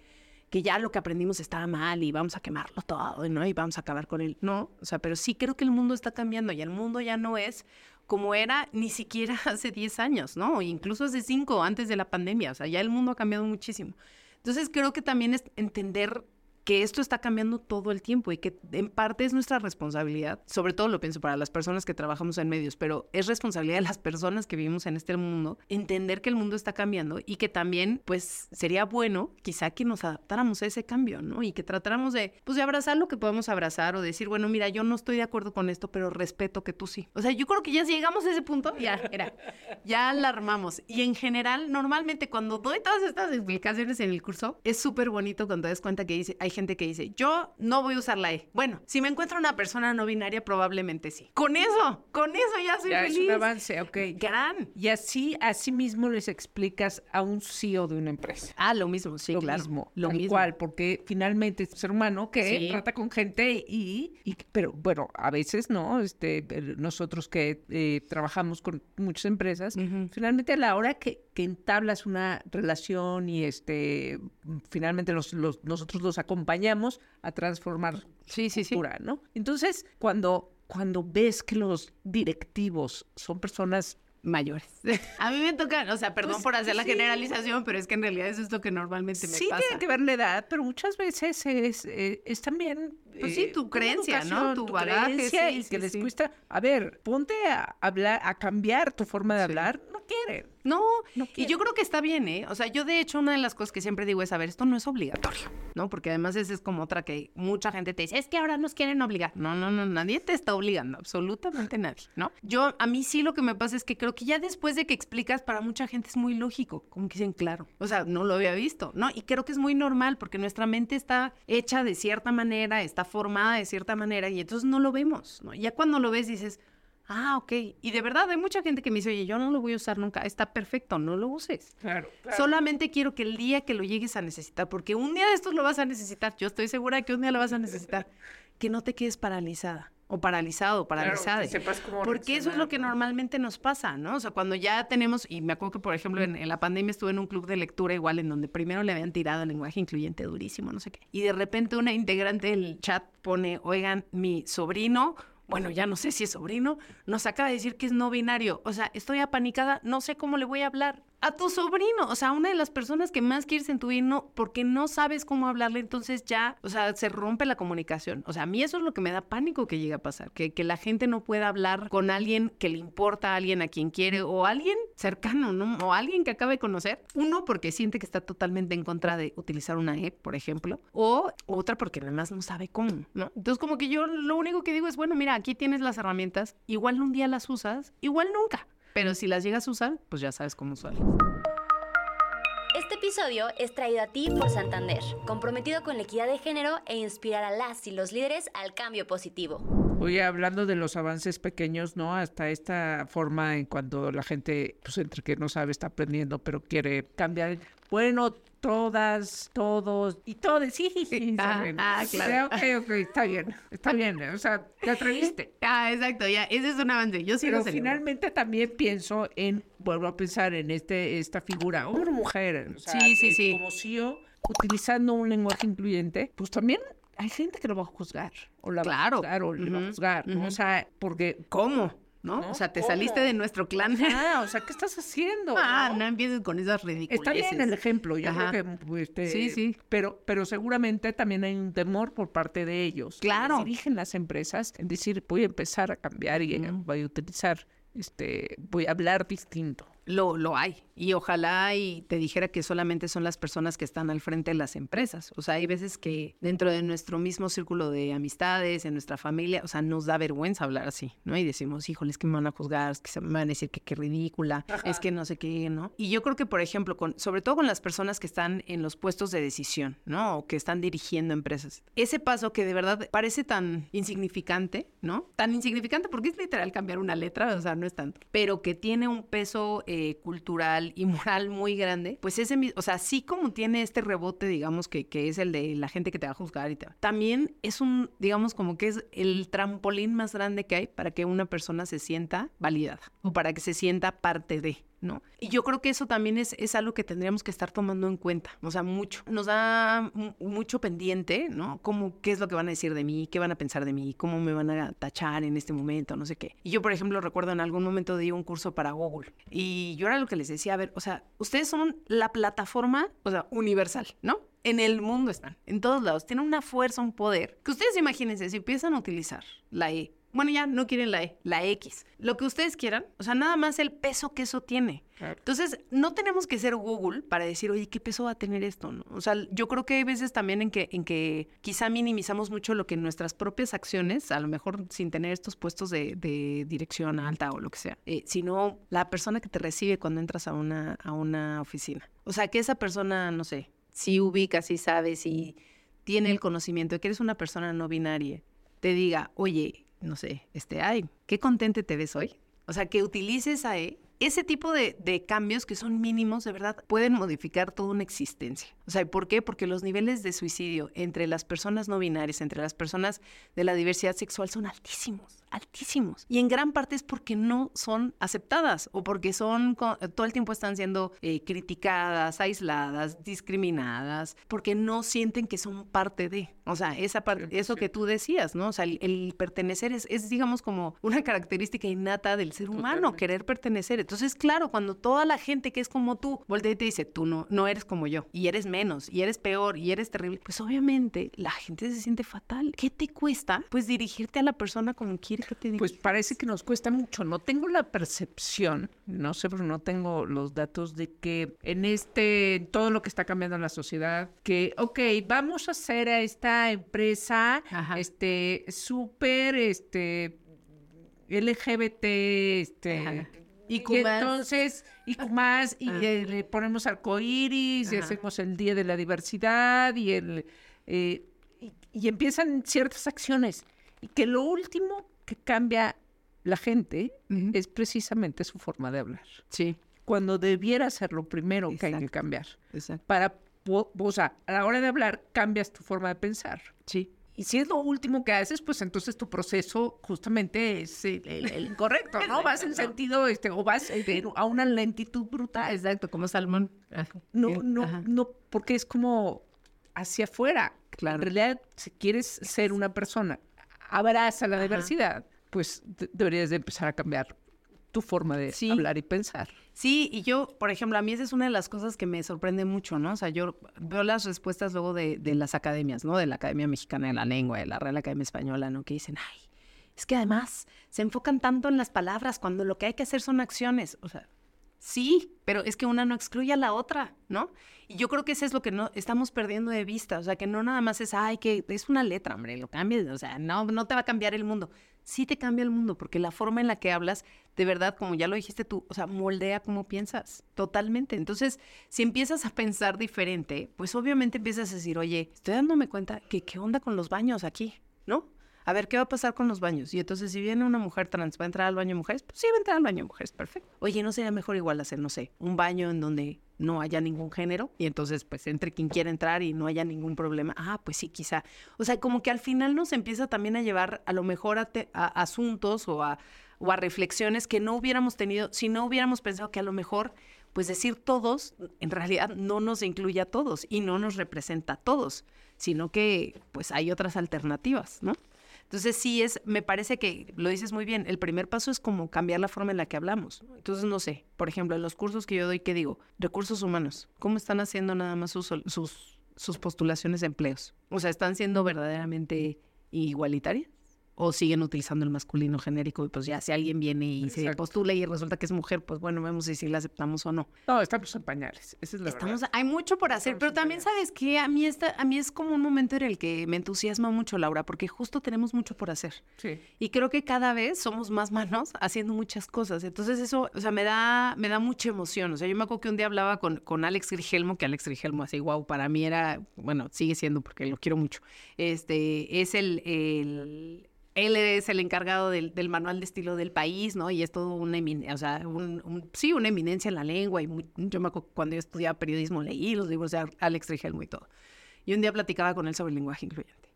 que ya lo que aprendimos estaba mal y vamos a quemarlo todo, ¿no? Y vamos a acabar con él. No, o sea, pero sí creo que el mundo está cambiando y el mundo ya no es como era ni siquiera hace 10 años, ¿no? Incluso hace 5 antes de la pandemia, o sea, ya el mundo ha cambiado muchísimo. Entonces creo que también es entender que esto está cambiando todo el tiempo y que en parte es nuestra responsabilidad, sobre todo lo pienso para las personas que trabajamos en medios, pero es responsabilidad de las personas que vivimos en este mundo entender que el mundo está cambiando y que también pues sería bueno quizá que nos adaptáramos a ese cambio, ¿no? Y que tratáramos de pues de abrazar lo que podemos abrazar o decir, bueno, mira, yo no estoy de acuerdo con esto, pero respeto que tú sí. O sea, yo creo que ya si llegamos a ese punto, ya, era, ya la armamos. Y en general, normalmente cuando doy todas estas explicaciones en el curso, es súper bonito cuando te das cuenta que dice, hay gente que dice, yo no voy a usar la E. Bueno, si me encuentro una persona no binaria, probablemente sí. Con eso, con eso ya soy feliz. Es un avance, ok. Gran. Y así, así mismo les explicas a un CEO de una empresa. Ah, lo mismo, sí, lo claro. Mismo, lo mismo. Igual, porque finalmente es un ser humano que trata con gente y, y, pero bueno, a veces no, este, nosotros que eh, trabajamos con muchas empresas, finalmente a la hora que, que entablas una relación y este, finalmente los, los, nosotros los acompañamos a transformar sí, sí, cultura, ¿no? Entonces, cuando, cuando ves que los directivos son personas mayores. A mí me toca, o sea, perdón pues, por hacer la generalización, pero es que en realidad eso es lo que normalmente me pasa. Sí, tiene que ver la edad, pero muchas veces es, eh, es también... Pues sí, tu eh, creencia, ¿no? Tu, bagaje, sí, que les cuesta... A ver, ponte a hablar, a cambiar tu forma de hablar, no quieren. No, y yo creo que está bien, ¿eh? O sea, yo de hecho una de las cosas que siempre digo es, a ver, esto no es obligatorio, ¿no? Porque además esa es como otra que mucha gente te dice, es que ahora nos quieren obligar. No, no, no, nadie te está obligando, absolutamente nadie, ¿no? Yo, a mí sí lo que me pasa es que creo que ya después de que explicas, para mucha gente es muy lógico, como que dicen, claro, o sea, no lo había visto, ¿no? Y creo que es muy normal porque nuestra mente está hecha de cierta manera, está formada de cierta manera y entonces no lo vemos, ¿no? Ya cuando lo ves dices, Ah, ok. Y de verdad hay mucha gente que me dice, oye, yo no lo voy a usar nunca. Está perfecto, no lo uses. Claro, Solamente quiero que el día que lo llegues a necesitar, porque un día de estos lo vas a necesitar, yo estoy segura que un día lo vas a necesitar, que no te quedes paralizada o paralizado paralizada. porque eso es lo que normalmente nos pasa, ¿no? O sea, cuando ya tenemos, y me acuerdo que, por ejemplo, en, en, la pandemia estuve en un club de lectura igual, en donde primero le habían tirado el lenguaje incluyente durísimo, no sé qué. Y de repente una integrante del chat pone, oigan, mi sobrino bueno, ya no sé si es sobrino, nos acaba de decir que es no binario. O sea, estoy apanicada, no sé cómo le voy a hablar. A tu sobrino, o sea, una de las personas que más quieres en tu vida, no, porque no sabes cómo hablarle, entonces ya, o sea, se rompe la comunicación. O sea, a mí eso es lo que me da pánico que llegue a pasar, que, que la gente no pueda hablar con alguien que le importa, a alguien a quien quiere, o alguien cercano, ¿no? O alguien que acabe de conocer. Uno, porque siente que está totalmente en contra de utilizar una E, por ejemplo, o otra porque además no sabe cómo, ¿no? Entonces, como que yo lo único que digo es, bueno, mira, aquí tienes las herramientas, igual un día las usas, igual nunca. Pero si las llegas a usar, pues ya sabes cómo usarlas. Este episodio es traído a ti por Santander, comprometido con la equidad de género e inspirar a las y los líderes al cambio positivo. Oye, hablando de los avances pequeños, ¿no? Hasta esta forma en cuando la gente, pues entre que no sabe, está aprendiendo, pero quiere cambiar. Bueno, todas, todos y todos. Sí, sí, sí. Ah, ah, claro. Ok, ok, está bien, está bien. O sea, te atreviste. Ah, exacto, ya, ese es un avance. Yo sí Pero lo finalmente también pienso en, vuelvo a pensar en este, esta figura, hombre o mujer. o sea, Sí, sí, eh, sí. Como CEO, utilizando un lenguaje incluyente, pues también hay gente que lo va a juzgar. O la va a Claro. juzgar, o le va a juzgar. O sea, porque. ¿Cómo? ¿No? ¿No? O sea, te ¿Cómo? saliste de nuestro clan. Ah, o sea, ¿qué estás haciendo? Ah, no? no empieces con esas Está ridiculeces. bien el ejemplo, yo Ajá. creo que pues, este, Sí, sí. Pero, pero seguramente también hay un temor por parte de ellos. Claro. dirigen las empresas en decir voy a empezar a cambiar y eh, voy a utilizar, este, voy a hablar distinto. Lo, lo hay. Y ojalá y te dijera que solamente son las personas que están al frente de las empresas. O sea, hay veces que dentro de nuestro mismo círculo de amistades, en nuestra familia, o sea, nos da vergüenza hablar así, ¿no? Y decimos, híjole, es que me van a juzgar, es que se me van a decir que qué ridícula, es que no sé qué, ¿no? Y yo creo que, por ejemplo, con, sobre todo con las personas que están en los puestos de decisión, ¿no? O que están dirigiendo empresas. Ese paso que de verdad parece tan insignificante, ¿no? Tan insignificante porque es literal cambiar una letra, o sea, no es tanto, pero que tiene un peso eh, cultural y moral muy grande, pues ese mismo, o sea, así como tiene este rebote, digamos, que, que es el de la gente que te va a juzgar y te va- también es un, digamos, como que es el trampolín más grande que hay para que una persona se sienta validada o para que se sienta parte de. ¿No? Y yo creo que eso también es, es algo que tendríamos que estar tomando en cuenta, o sea, mucho. Nos da mu- mucho pendiente, ¿no? Como qué es lo que van a decir de mí, qué van a pensar de mí, cómo me van a tachar en este momento, no sé qué. Y yo, por ejemplo, recuerdo en algún momento di un curso para Google y yo era lo que les decía, a ver, o sea, ustedes son la plataforma, o sea, universal, ¿no? En el mundo están, en todos lados, tienen una fuerza, un poder, que ustedes imagínense, si empiezan a utilizar la E, bueno, ya no quieren la E, la X, lo que ustedes quieran, o sea, nada más el peso que eso tiene. Entonces, no tenemos que ser Google para decir, oye, ¿qué peso va a tener esto? no? O sea, yo creo que hay veces también en que, en que quizá minimizamos mucho lo que nuestras propias acciones, a lo mejor sin tener estos puestos de, de dirección alta o lo que sea, eh, sino la persona que te recibe cuando entras a una, a una oficina. O sea, que esa persona, no sé, si ubica, si sabe, si tiene el conocimiento de que eres una persona no binaria, te diga, oye, no sé, este, ay, qué contente te ves hoy. O sea, que utilices a E, ese tipo de, de cambios que son mínimos, de verdad, pueden modificar toda una existencia. O sea, ¿por qué? Porque los niveles de suicidio entre las personas no binarias, entre las personas de la diversidad sexual son altísimos, altísimos. Y en gran parte es porque no son aceptadas o porque son, todo el tiempo están siendo eh, criticadas, aisladas, discriminadas, porque no sienten que son parte de. O sea, esa parte, eso que tú decías, ¿no? O sea, el, el pertenecer es, es, digamos, como una característica innata del ser humano, Totalmente. querer pertenecer. Entonces, claro, cuando toda la gente que es como tú voltea y te dice, tú no, no eres como yo, y eres menos, y eres peor, y eres terrible, pues obviamente la gente se siente fatal. ¿Qué te cuesta? Pues dirigirte a la persona como quiere que te diga. Pues parece que nos cuesta mucho. No tengo la percepción, no sé, pero no tengo los datos de que en este, en todo lo que está cambiando en la sociedad, que, ok, vamos a hacer a esta empresa, Ajá. este, súper, este, LGBT, este. Ajá. Y entonces, y más, y eh, le ponemos arcoíris, y hacemos el Día de la Diversidad, y el eh, y, y empiezan ciertas acciones. Y que lo último que cambia la gente es precisamente su forma de hablar. Sí, Cuando debiera ser lo primero que hay que cambiar. exacto. Para, o sea, a la hora de hablar, cambias tu forma de pensar. Sí. Y si es lo último que haces, pues entonces tu proceso justamente es el, el- el incorrecto, ¿no? Vas en sentido, este, o vas a una lentitud brutal. Exacto, como salmón. No, no, ajá. no, porque es como hacia afuera. Claro. En realidad, si quieres ser una persona, abraza la Ajá. diversidad, pues de- deberías de empezar a cambiar tu forma de hablar y pensar. Sí, y yo, por ejemplo, a mí esa es una de las cosas que me sorprende mucho, ¿no? O sea, yo veo las respuestas luego de, de las academias, ¿no? De la Academia Mexicana de la Lengua, de la Real Academia Española, ¿no? Que dicen, ay, es que además se enfocan tanto en las palabras cuando lo que hay que hacer son acciones. O sea, Sí, pero es que una no excluye a la otra, ¿no? Y yo creo que eso es lo que no estamos perdiendo de vista, o sea, que no nada más es, ay, que es una letra, hombre, lo cambies, o sea, no, no te va a cambiar el mundo. Sí te cambia el mundo, porque la forma en la que hablas, de verdad, como ya lo dijiste tú, o sea, moldea cómo piensas, totalmente. Entonces, si empiezas a pensar diferente, pues obviamente empiezas a decir, oye, estoy dándome cuenta que qué onda con los baños aquí, ¿no? A ver qué va a pasar con los baños. Y entonces, si viene una mujer trans, ¿va a entrar al baño de mujeres? Pues sí, va a entrar al baño de mujeres, perfecto. Oye, ¿no sería mejor igual hacer, no sé, un baño en donde no haya ningún género? Y entonces, pues, entre quien quiera entrar y no haya ningún problema. Ah, pues sí, quizá. O sea, como que al final nos empieza también a llevar a lo mejor a, asuntos o a, o a reflexiones que no hubiéramos tenido si no hubiéramos pensado que a lo mejor pues decir todos en realidad no nos incluye a todos y no nos representa a todos, sino que pues hay otras alternativas, ¿no? Entonces sí es, me parece que lo dices muy bien, el primer paso es como cambiar la forma en la que hablamos. Entonces no sé, por ejemplo, en los cursos que yo doy, ¿qué digo? Recursos humanos, ¿cómo están haciendo nada más sus, sus, sus postulaciones de empleos? O sea, ¿están siendo verdaderamente igualitarias? O siguen utilizando el masculino genérico y pues ya si alguien viene y se postula y resulta que es mujer, pues bueno, vemos si, si la aceptamos o no. No, estamos en pañales, esa es la estamos, Hay mucho por hacer, pero también sabes que a mí, está, a mí es como un momento en el que me entusiasma mucho, Laura, porque justo tenemos mucho por hacer. Sí. Y creo que cada vez somos más manos haciendo muchas cosas. Entonces eso, o sea, me da, me da mucha emoción. O sea, yo me acuerdo que un día hablaba con, con Alex Grigelmo, que Alex Grigelmo así, wow, para mí era, bueno, sigue siendo porque lo quiero mucho. Este, es el, el él es el encargado del, manual de estilo del país, ¿no? Y es todo una eminencia, o sea, sí, una eminencia en la lengua. Y yo me acuerdo cuando yo estudiaba periodismo leí los libros de Alex Rigelmo y todo. Y un día platicaba con él sobre el lenguaje incluyente.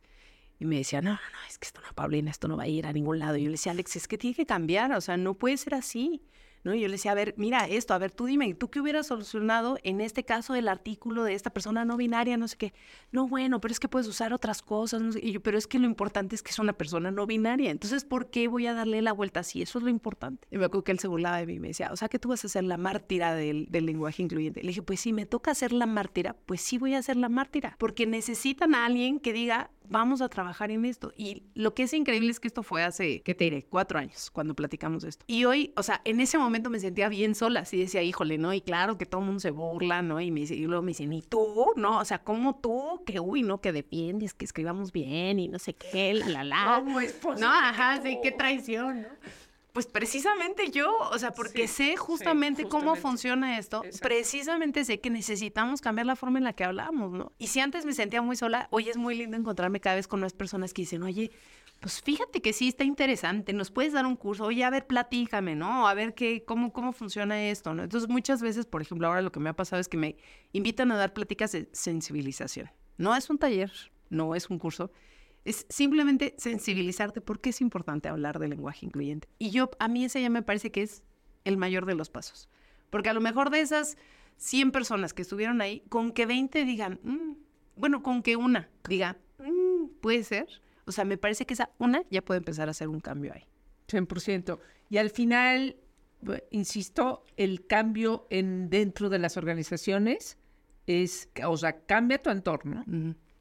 Y me decía, no, no, no, es que esto no, Paulina, esto no va a ir a ningún lado. Y yo le decía, Alex, es que tiene que cambiar, o sea, no puede ser así. ¿No? Y yo le decía, a ver, mira esto, a ver, tú dime, ¿tú qué hubieras solucionado en este caso el artículo de esta persona no binaria, no sé qué? No, bueno, pero es que puedes usar otras cosas, y yo, pero es que lo importante es que es una persona no binaria, entonces, ¿por qué voy a darle la vuelta así? Eso es lo importante. Y me acuerdo que él se burlaba de mí y me decía, o sea, que tú vas a ser la mártira del, del lenguaje incluyente. Le dije, pues si me toca ser la mártira, pues sí voy a ser la mártira, porque necesitan a alguien que diga, vamos a trabajar en esto. Y lo que es increíble es que esto fue hace, ¿qué te diré? Cuatro años cuando platicamos esto. Y hoy, o sea, en ese momento me sentía bien sola, así decía, híjole, ¿no? Y claro que todo el mundo se burla, ¿no? Y, me dice, y luego me dicen, ¿y tú? ¿No? O sea, ¿cómo tú? Que, uy, ¿no? Que defiendes, que escribamos bien y no sé qué, la, la. No, pues, no, ajá, sí, qué traición, ¿no? Pues precisamente yo, o sea, porque sé justamente, cómo funciona esto, precisamente sé que necesitamos cambiar la forma en la que hablamos, ¿no? Y si antes me sentía muy sola, hoy es muy lindo encontrarme cada vez con más personas que dicen, oye, pues fíjate que sí está interesante, nos puedes dar un curso, oye, a ver, platícame, ¿no? A ver qué, cómo, cómo funciona esto, ¿no? Entonces muchas veces, por ejemplo, ahora lo que me ha pasado es que me invitan a dar pláticas de sensibilización. No es un taller, no es un curso, es simplemente sensibilizarte porque es importante hablar del lenguaje incluyente. Y yo, a mí ese ya me parece que es el mayor de los pasos. Porque a lo mejor de esas 100 personas que estuvieron ahí, con que 20 digan, mm", bueno, con que una diga, mm, puede ser. O sea, me parece que esa una ya puede empezar a hacer un cambio ahí. 100%. Y al final, insisto, el cambio en, dentro de las organizaciones es, o sea, cambia tu entorno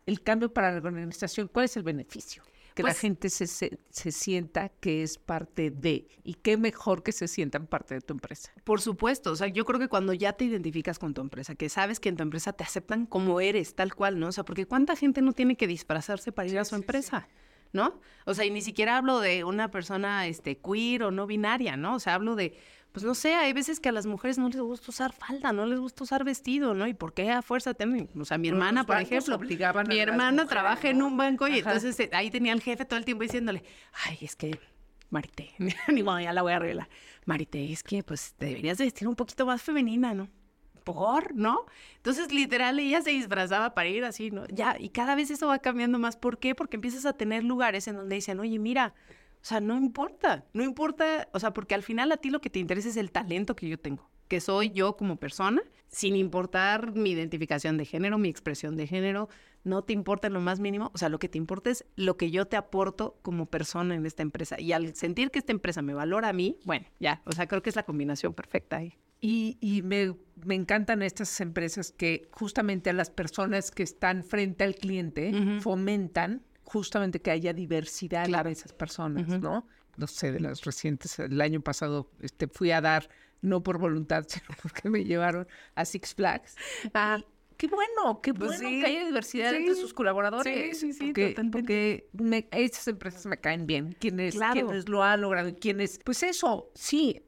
el cambio para la organización, ¿cuál es el beneficio? Que la pues gente se, se, sienta que es parte de, y qué mejor que se sientan parte de tu empresa. Por supuesto, o sea, yo creo que cuando ya te identificas con tu empresa, que sabes que en tu empresa te aceptan como eres, tal cual, ¿no? O sea, porque cuánta gente no tiene que disfrazarse para ir a su empresa. ¿no? O sea, y ni siquiera hablo de una persona este, queer o no binaria, ¿no? O sea, hablo de pues no sé, hay veces que a las mujeres no les gusta usar falda, no les gusta usar vestido, ¿no? ¿Y por qué a fuerza tienen? O sea, mi hermana, por ejemplo, mi hermana trabaja en un banco y entonces eh, ahí tenía el jefe todo el tiempo diciéndole, ay, es que, Marité, ni modo, ya la voy a arreglar. Marité, es que pues te deberías vestir un poquito más femenina, ¿no? por, ¿no? Entonces, literal, ella se disfrazaba para ir así, ¿no? Ya, y cada vez eso va cambiando más. ¿Por qué? Porque empiezas a tener lugares en donde dicen, oye, mira, o sea, no importa, no importa, o sea, porque al final a ti lo que te interesa es el talento que yo tengo, que soy yo como persona, sin importar mi identificación de género, mi expresión de género, no te importa en lo más mínimo, o sea, lo que te importa es lo que yo te aporto como persona en esta empresa. Y al sentir que esta empresa me valora a mí, bueno, ya, o sea, creo que es la combinación perfecta ahí. Y, me, encantan estas empresas que justamente a las personas que están frente al cliente fomentan justamente que haya diversidad claro. a esas personas, ¿no? No sé, de las recientes, el año pasado este, fui a dar, no por voluntad, sino porque me llevaron a Six Flags. Ah, qué bueno, qué pues bueno que haya diversidad entre sus colaboradores. Sí, sí, sí, porque, porque esas empresas me caen bien. Quienes, quienes lo han logrado, quienes, pues eso, sí.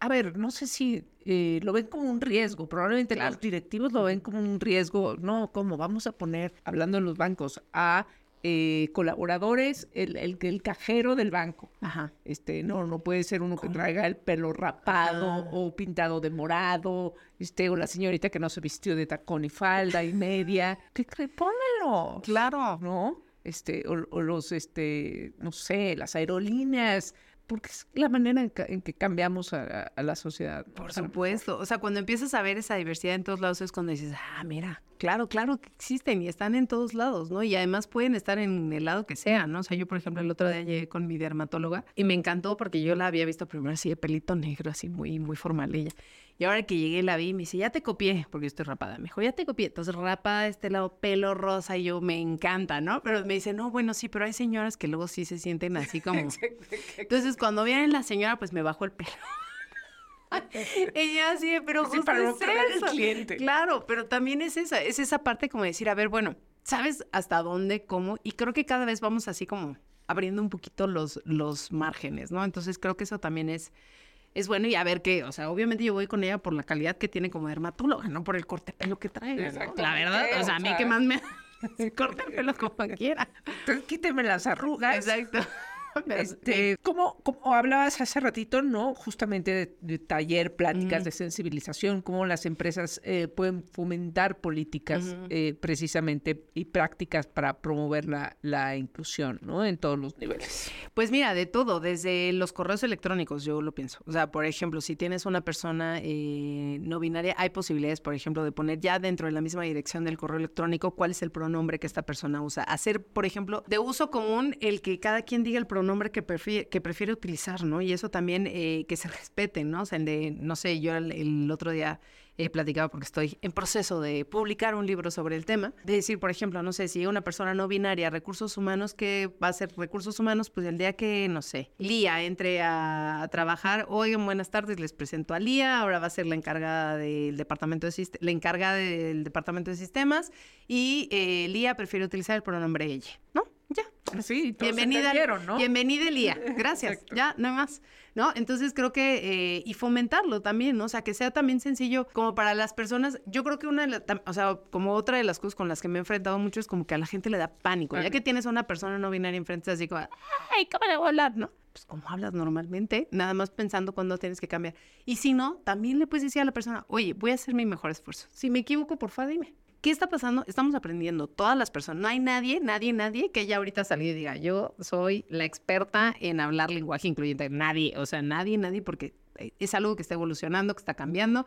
a ver, no sé si eh, lo ven como un riesgo. Probablemente los directivos lo ven como un riesgo. No, como vamos a poner, hablando en los bancos, a eh, colaboradores, el, el, cajero del banco. Ajá. Este, no, no puede ser uno que traiga el pelo rapado o pintado de morado, este, o la señorita que no se vistió de tacón y falda y media. ¿Qué? Pónmelo. Claro. ¿No? Este, o, los, este, no sé, las aerolíneas porque es la manera en que, cambiamos a, la sociedad. Por supuesto. O sea, cuando empiezas a ver esa diversidad en todos lados es cuando dices, ah, mira, claro, claro que existen y están en todos lados, ¿no? Y además pueden estar en el lado que sea, ¿no? O sea, yo, por ejemplo, el otro día llegué con mi dermatóloga y me encantó porque yo la había visto primero así de pelito negro, así muy, muy formal ella. Y ahora que llegué la vi y me dice, ya te copié, porque yo estoy rapada. Me dijo, ya te copié. Entonces, rapada este lado, pelo rosa, y yo me encanta, ¿no? Pero me dice, no, bueno, sí, pero hay señoras que luego sí se sienten así como. Entonces, cuando viene la señora, pues me bajo el pelo. Ella así, pero sí, para no el cliente. Claro, pero también es esa, es esa parte como decir, a ver, bueno, ¿sabes hasta dónde, cómo? Y creo que cada vez vamos así como abriendo un poquito los, los márgenes, ¿no? Entonces creo que eso también es es bueno y a ver qué, o sea, obviamente yo voy con ella por la calidad que tiene como dermatóloga, no por el corte de pelo que trae. La verdad, o sea, a mí que más me corte el pelo como quiera. Entonces quíteme las arrugas. Exacto. Este, como, como hablabas hace ratito, ¿no? Justamente de, taller, pláticas de sensibilización, cómo las empresas eh, pueden fomentar políticas eh, precisamente y prácticas para promover la, la inclusión, ¿no? En todos los niveles. Pues mira, de todo, desde los correos electrónicos, yo lo pienso. O sea, por ejemplo, si tienes una persona eh, no binaria, hay posibilidades, por ejemplo, de poner ya dentro de la misma dirección del correo electrónico cuál es el pronombre que esta persona usa. Hacer, por ejemplo, de uso común el que cada quien diga el pronombre nombre que prefiere, que prefiere utilizar, ¿no? Y eso también eh, que se respete, ¿no? O sea, de, no sé, yo el, otro día he platicado porque estoy en proceso de publicar un libro sobre el tema, de decir, por ejemplo, no sé, si una persona no binaria, recursos humanos, que va a ser recursos humanos, pues el día que, no sé, Lía entre a, trabajar, oigan, buenas tardes, les presento a Lía, ahora va a ser la encargada del departamento de la encargada del departamento de sistemas y eh, Lía prefiere utilizar el pronombre ella, ¿no? Ya. Sí, bienvenida, ¿no? bienvenida Elía. Gracias. Ya, no más. ¿No? Entonces creo que, eh, y fomentarlo también, ¿no? O sea, que sea también sencillo como para las personas. Yo creo que una de las, o sea, como otra de las cosas con las que me he enfrentado mucho es como que a la gente le da pánico. Ya que tienes a una persona no binaria enfrente, así como, ay, ¿cómo le voy a hablar? ¿No? Pues como hablas normalmente, nada más pensando cuándo tienes que cambiar. Y si no, también le puedes decir a la persona, oye, voy a hacer mi mejor esfuerzo. Si me equivoco, por favor, dime. ¿Qué está pasando? Estamos aprendiendo todas las personas. No hay nadie, nadie, nadie que ya ahorita salga y diga, yo soy la experta en hablar lenguaje incluyente. Nadie, o sea, nadie, nadie, porque es algo que está evolucionando, que está cambiando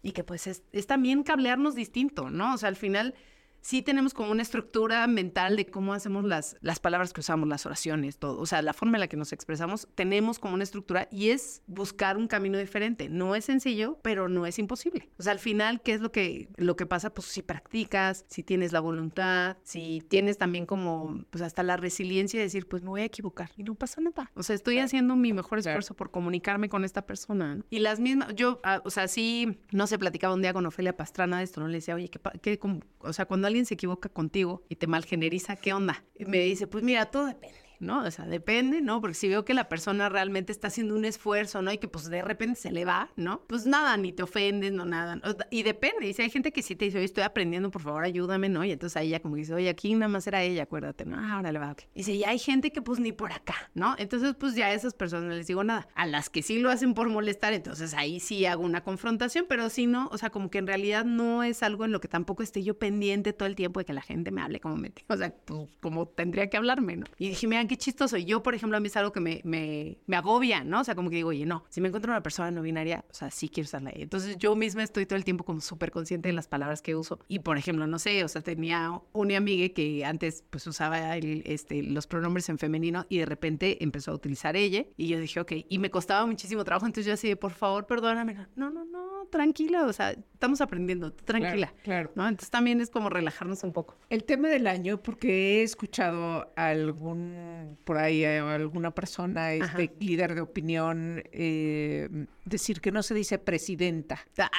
y que pues es, es también cablearnos distinto, ¿no? O sea, al final sí tenemos como una estructura mental de cómo hacemos las, las palabras que usamos, las oraciones, todo. O sea, la forma en la que nos expresamos, tenemos como una estructura y es buscar un camino diferente. No es sencillo, pero no es imposible. O sea, al final, ¿qué es lo que, lo que pasa? Pues si practicas, si tienes la voluntad, si tienes también como, pues hasta la resiliencia de decir, pues me voy a equivocar y no pasa nada. O sea, estoy haciendo mi mejor esfuerzo por comunicarme con esta persona. Y las mismas, yo, ah, o sea, sí, no se platicaba un día con Ofelia Pastrana de esto, ¿no? Le decía, oye, ¿qué, qué o sea, cuando alguien se equivoca contigo y te malgeneriza, ¿qué onda? Y me dice, pues mira, todo depende. ¿No? O sea, depende, ¿no? Porque si veo que la persona realmente está haciendo un esfuerzo, ¿no? Y que pues de repente se le va, ¿no? Pues nada, ni te ofendes, no nada. Y depende, y si hay gente que sí te dice, oye, estoy aprendiendo, por favor, ayúdame, ¿no? Y entonces ahí ella como dice, oye, aquí nada más era ella, acuérdate, ¿no? Ahora le va, ok. Y si ya hay gente que pues ni por acá, ¿no? Entonces pues ya a esas personas no les digo nada. A las que sí lo hacen por molestar, entonces ahí sí hago una confrontación, pero si no, o sea, como que en realidad no es algo en lo que tampoco esté yo pendiente todo el tiempo de que la gente me hable como me... O sea, pues como tendría que hablarme, ¿no? Y dije, mira, qué chistoso. Y yo, por ejemplo, a mí es algo que me, me, agobia, ¿no? O sea, como que digo, oye, no, si me encuentro una persona no binaria, o sea, sí quiero usarla. Entonces yo misma estoy todo el tiempo como súper consciente de las palabras que uso. Y, por ejemplo, no sé, o sea, tenía una amiga que antes pues usaba el, este, los pronombres en femenino y de repente empezó a utilizar ella. Y yo dije, ok, y me costaba muchísimo trabajo. Entonces yo así, por favor, perdóname. No, no, no, tranquila, o sea, estamos aprendiendo, tranquila. Claro, ¿no? Entonces también es como relajarnos un poco. El tema del año, porque he escuchado a algún, por ahí, a alguna persona, este líder de opinión, eh, decir que no se dice presidenta. Ah.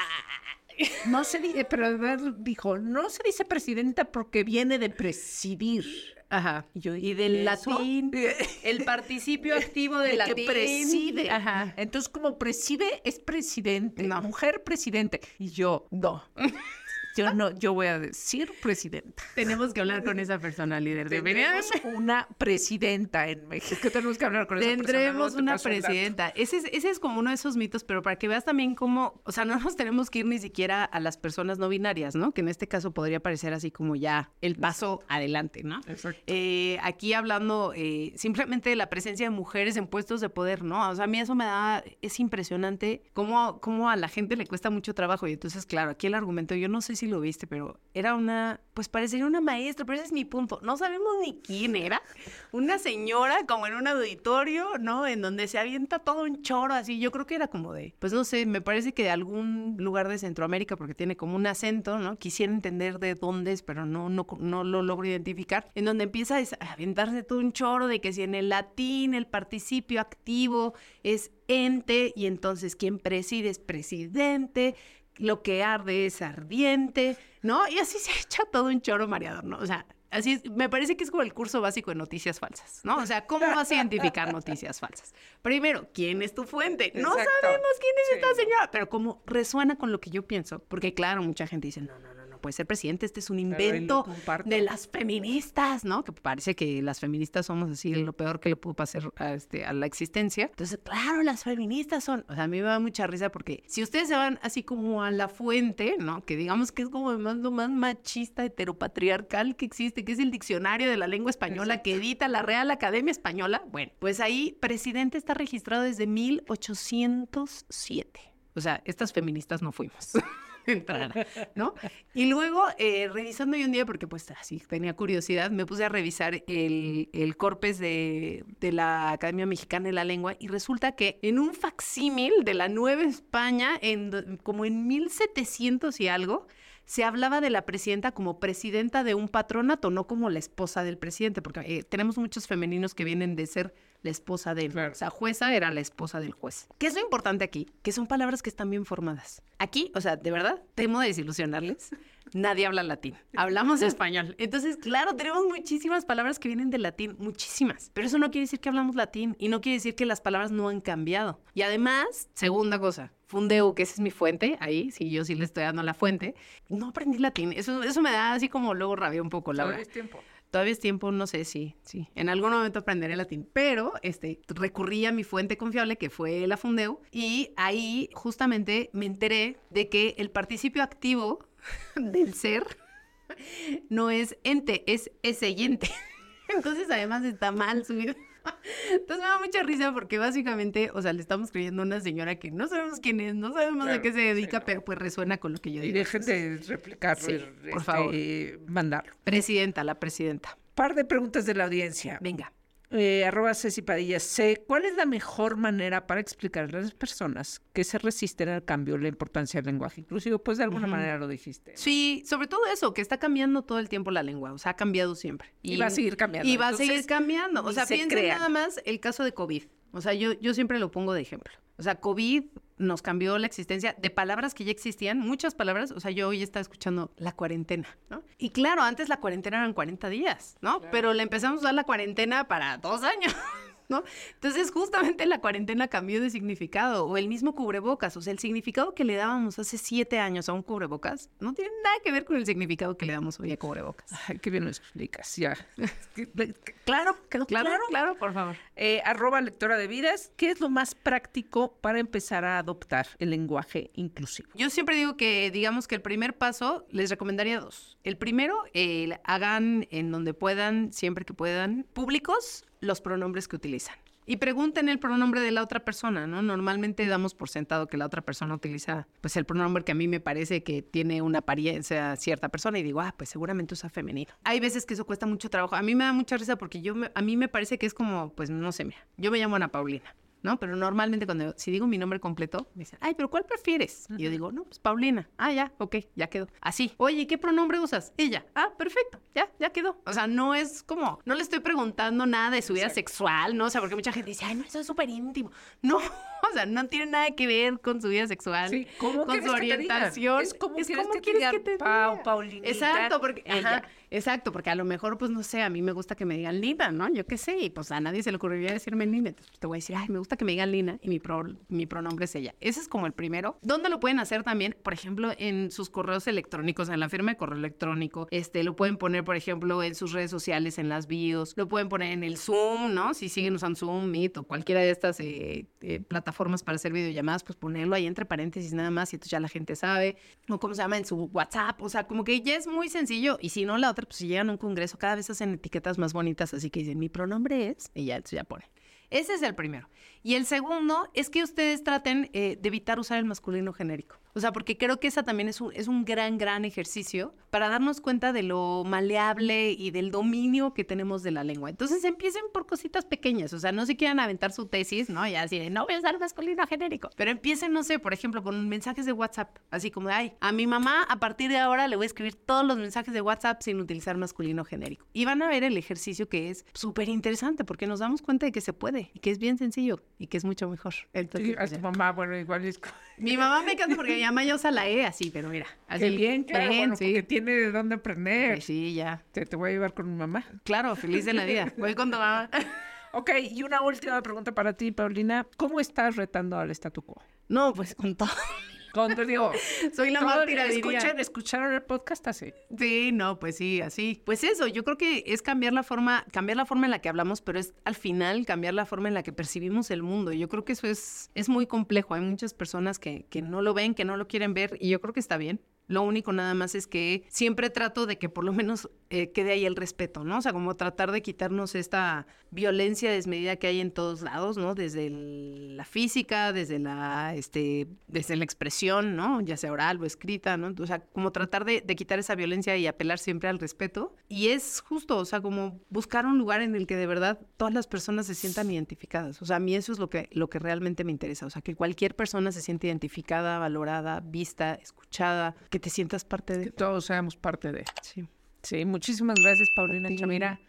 No se dice, pero dijo, no se dice presidenta porque viene de presidir. Ajá. Y, yo, y del latín, el participio activo del latín. Que preside. Ajá. Entonces, como preside, es presidente. No. Mujer presidente. Y yo, no. Yo no, yo voy a decir presidenta. Tenemos que hablar con esa persona, líder. Tenemos una presidenta en México. Tenemos que hablar con esa persona. Tendremos una presidenta. Ese es, ese es como uno de esos mitos, pero para que veas también cómo, o sea, no nos tenemos que ir ni siquiera a las personas no binarias, ¿no? Que en este caso podría parecer así como ya el paso adelante, ¿no? Exacto. Eh, aquí hablando eh, simplemente de la presencia de mujeres en puestos de poder, ¿no? O sea, a mí eso me da, es impresionante cómo, cómo a la gente le cuesta mucho trabajo. Y entonces, claro, aquí el argumento, yo no sé si lo viste, pero era una, pues parecería una maestra, pero ese es mi punto. No sabemos ni quién era. Una señora como en un auditorio, ¿no? En donde se avienta todo un choro así. Yo creo que era como de, pues no sé, me parece que de algún lugar de Centroamérica, porque tiene como un acento, ¿no? Quisiera entender de dónde es, pero no, no, no lo logro identificar. En donde empieza a aventarse todo un choro de que si en el latín el participio activo es ente y entonces quien preside es presidente, lo que arde es ardiente, ¿no? Y así se echa todo un choro mareador, ¿no? O sea, así es, me parece que es como el curso básico de noticias falsas, ¿no? O sea, ¿cómo vas a identificar noticias falsas? Primero, ¿quién es tu fuente? No sabemos quién es esta señora, pero como resuena con lo que yo pienso, porque claro, mucha gente dice, no, no, no puede ser presidente, este es un invento de las feministas, ¿no? Que parece que las feministas somos así lo peor que le pudo pasar a, este, a la existencia. Entonces, claro, las feministas son, o sea, a mí me da mucha risa porque si ustedes se van así como a la fuente, ¿no? Que digamos que es como más, lo más machista, heteropatriarcal que existe, que es el diccionario de la lengua española que edita la Real Academia Española, bueno, pues ahí presidente está registrado desde 1807. O sea, estas feministas no fuimos. entrara, ¿no? Y luego, eh, revisando yo un día, porque pues así tenía curiosidad, me puse a revisar el, el corpus de, de, la Academia Mexicana de la Lengua y resulta que en un facsímil de la Nueva España, en, como en 1700 y algo, se hablaba de la presidenta como presidenta de un patronato, no como la esposa del presidente, porque eh, tenemos muchos femeninos que vienen de ser la esposa de O sea, jueza era la esposa del juez. ¿Qué es lo importante aquí? Que son palabras que están bien formadas. Aquí, o sea, de verdad, temo de desilusionarles. Nadie habla latín. Hablamos español. Entonces, claro, tenemos muchísimas palabras que vienen del latín, muchísimas. Pero eso no quiere decir que hablamos latín y no quiere decir que las palabras no han cambiado. Y además, segunda cosa, Fundeu, que esa es mi fuente, ahí, sí, yo sí le estoy dando la fuente. No aprendí latín. Eso, eso me da así como luego rabia un poco, Laura. Es tiempo. Todavía es tiempo, no sé si, sí. En algún momento aprenderé latín, pero este, recurrí a mi fuente confiable, que fue la Fundeu, y ahí justamente me enteré de que el participio activo del ser no es ente, es eseyente. Entonces, además está mal subido. Entonces me da mucha risa porque básicamente, o sea, le estamos creyendo a una señora que no sabemos quién es, no sabemos a qué se dedica, pero pues resuena con lo que yo digo. Y dejen de replicarlo, por este, favor. mandarlo. Presidenta, la presidenta. Par de preguntas de la audiencia. Venga eh, arroba Ceci Padilla C. ¿Cuál es la mejor manera para explicar a las personas que se resisten al cambio la importancia del lenguaje inclusivo? Pues de alguna manera lo dijiste. Sí, sobre todo eso, que está cambiando todo el tiempo la lengua, o sea, ha cambiado siempre. Y, va a seguir cambiando. Y va a seguir cambiando. O sea, piensen nada más el caso de COVID. O sea, yo, yo siempre lo pongo de ejemplo. O sea, COVID nos cambió la existencia de palabras que ya existían, muchas palabras. O sea, yo hoy estaba escuchando la cuarentena, ¿no? Y claro, antes la cuarentena eran 40 días, ¿no? Pero le empezamos a dar la cuarentena para dos años. ¿no? Entonces, justamente la cuarentena cambió de significado, o el mismo cubrebocas, o sea, el significado que le dábamos hace siete años a un cubrebocas no tiene nada que ver con el significado que le damos hoy a cubrebocas. Ay, qué bien lo explicas, ya. claro, claro, claro, claro, por favor. Eh, arroba lectora de vidas, ¿qué es lo más práctico para empezar a adoptar el lenguaje inclusivo? Yo siempre digo que, digamos que el primer paso, les recomendaría dos. El primero, hagan en donde puedan, siempre que puedan, públicos los pronombres que utilizan. Y pregunten el pronombre de la otra persona, ¿no? Normalmente damos por sentado que la otra persona utiliza pues el pronombre que a mí me parece que tiene una apariencia cierta persona y digo, ah, pues seguramente usa femenino. Hay veces que eso cuesta mucho trabajo. A mí me da mucha risa porque yo a mí me parece que es como, pues no sé, mira, yo me llamo Ana Paulina. ¿No? Pero normalmente cuando, si digo mi nombre completo, me dicen, ay, pero ¿cuál prefieres? Y yo digo, no, pues Paulina. Ah, ya, ok, ya quedó. Así. Oye, ¿qué pronombre usas? Ella. Ah, perfecto, ya, ya quedó. O sea, no es como, no le estoy preguntando nada de su vida sexual, ¿no? O sea, porque mucha gente dice, ay, no, eso es súper íntimo. No, o sea, no tiene nada que ver con su vida sexual, sí, ¿cómo con su orientación. Es como, es como quieres que te Pau, Paulina. Exacto, porque, exacto, porque a lo mejor, pues no sé, a mí me gusta que me digan linda, ¿no? Yo qué sé, y pues a nadie se le ocurriría decirme linda. Entonces te voy a decir, ay, me gusta que me digan Lina y mi, mi pronombre es ella. Ese es como el primero. ¿Dónde lo pueden hacer también? Por ejemplo, en sus correos electrónicos, en la firma de correo electrónico. Este, lo pueden poner, por ejemplo, en sus redes sociales, en las bios. Lo pueden poner en el Zoom, ¿no? Si siguen usando Zoom, Meet o cualquiera de estas eh, eh, plataformas para hacer videollamadas, pues ponerlo ahí entre paréntesis nada más y entonces ya la gente sabe. O cómo se llama en su WhatsApp. O sea, como que ya es muy sencillo. Y si no, la otra, pues si llegan a un congreso, cada vez hacen etiquetas más bonitas. Así que dicen, mi pronombre es, y ya, ya pone. Ese es el primero. Y el segundo es que ustedes traten eh, de evitar usar el masculino genérico. O sea, porque creo que esa también es un, es un gran, gran ejercicio para darnos cuenta de lo maleable y del dominio que tenemos de la lengua. Entonces empiecen por cositas pequeñas, o sea, no se quieran aventar su tesis, ¿no? Y así de, no voy a usar masculino genérico. Pero empiecen, no sé, por ejemplo, con mensajes de WhatsApp, así como de, ay, a mi mamá a partir de ahora le voy a escribir todos los mensajes de WhatsApp sin utilizar masculino genérico. Y van a ver el ejercicio que es súper interesante porque nos damos cuenta de que se puede y que es bien sencillo y que es mucho mejor. Entonces, sí, a tu mamá, bueno, igual es... Mi mamá me encanta porque mi mamá ya usa la E así, pero mira. Así, bien, claro, bien, sí. porque tiene de dónde aprender. sí, ya. Te, te voy a llevar con mi mamá. Claro, feliz de la vida. Voy con tu mamá. ok, y una última pregunta para ti, Paulina. ¿Cómo estás retando al statu quo? No, pues con todo te digo, soy la mártira, escuchen, ¿Escucharon el podcast así? Sí, no, pues sí, así. Pues eso, yo creo que es cambiar la forma, cambiar la forma en la que hablamos, pero es al final cambiar la forma en la que percibimos el mundo. Yo creo que eso es, es muy complejo. Hay muchas personas que, que no lo ven, que no lo quieren ver, y yo creo que está bien. Lo único nada más es que siempre trato de que por lo menos eh, quede ahí el respeto, ¿no? O sea, como tratar de quitarnos esta violencia desmedida que hay en todos lados, ¿no? Desde la física, desde la, este, desde la expresión, ¿no? Ya sea oral o escrita, ¿no? O sea, como tratar de, quitar esa violencia y apelar siempre al respeto. Y es justo, o sea, como buscar un lugar en el que de verdad todas las personas se sientan identificadas. O sea, a mí eso es lo que, lo que realmente me interesa. O sea, que cualquier persona se siente identificada, valorada, vista, escuchada que te sientas parte de. Que todos seamos parte de. Sí. Sí, muchísimas gracias, Paulina Chavira.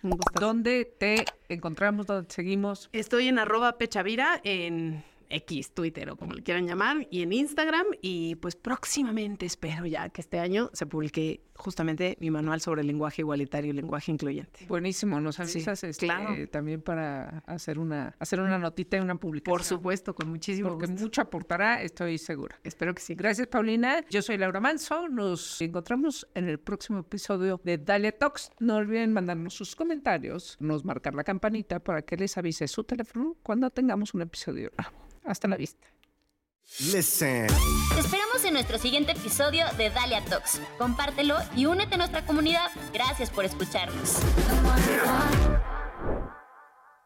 ¿Dónde te encontramos? ¿Dónde te seguimos? Estoy en arroba pechavira en X, Twitter o como le quieran llamar, y en Instagram. Y pues próximamente espero ya que este año se publique justamente mi manual sobre el lenguaje igualitario y lenguaje incluyente. Buenísimo, nos avisas este, también para hacer una, hacer una notita y una publicación. Por supuesto, con muchísimo Porque mucho aportará, estoy segura. Espero que sí. Gracias, Paulina. Yo soy Laura Manso. Nos encontramos en el próximo episodio de Dalia Talks. No olviden mandarnos sus comentarios, nos marcar la campanita para que les avise su teléfono cuando tengamos un episodio hasta la vista. Listen. Te esperamos en nuestro siguiente episodio de Dalia Talks. Compártelo y únete a nuestra comunidad. Gracias por escucharnos.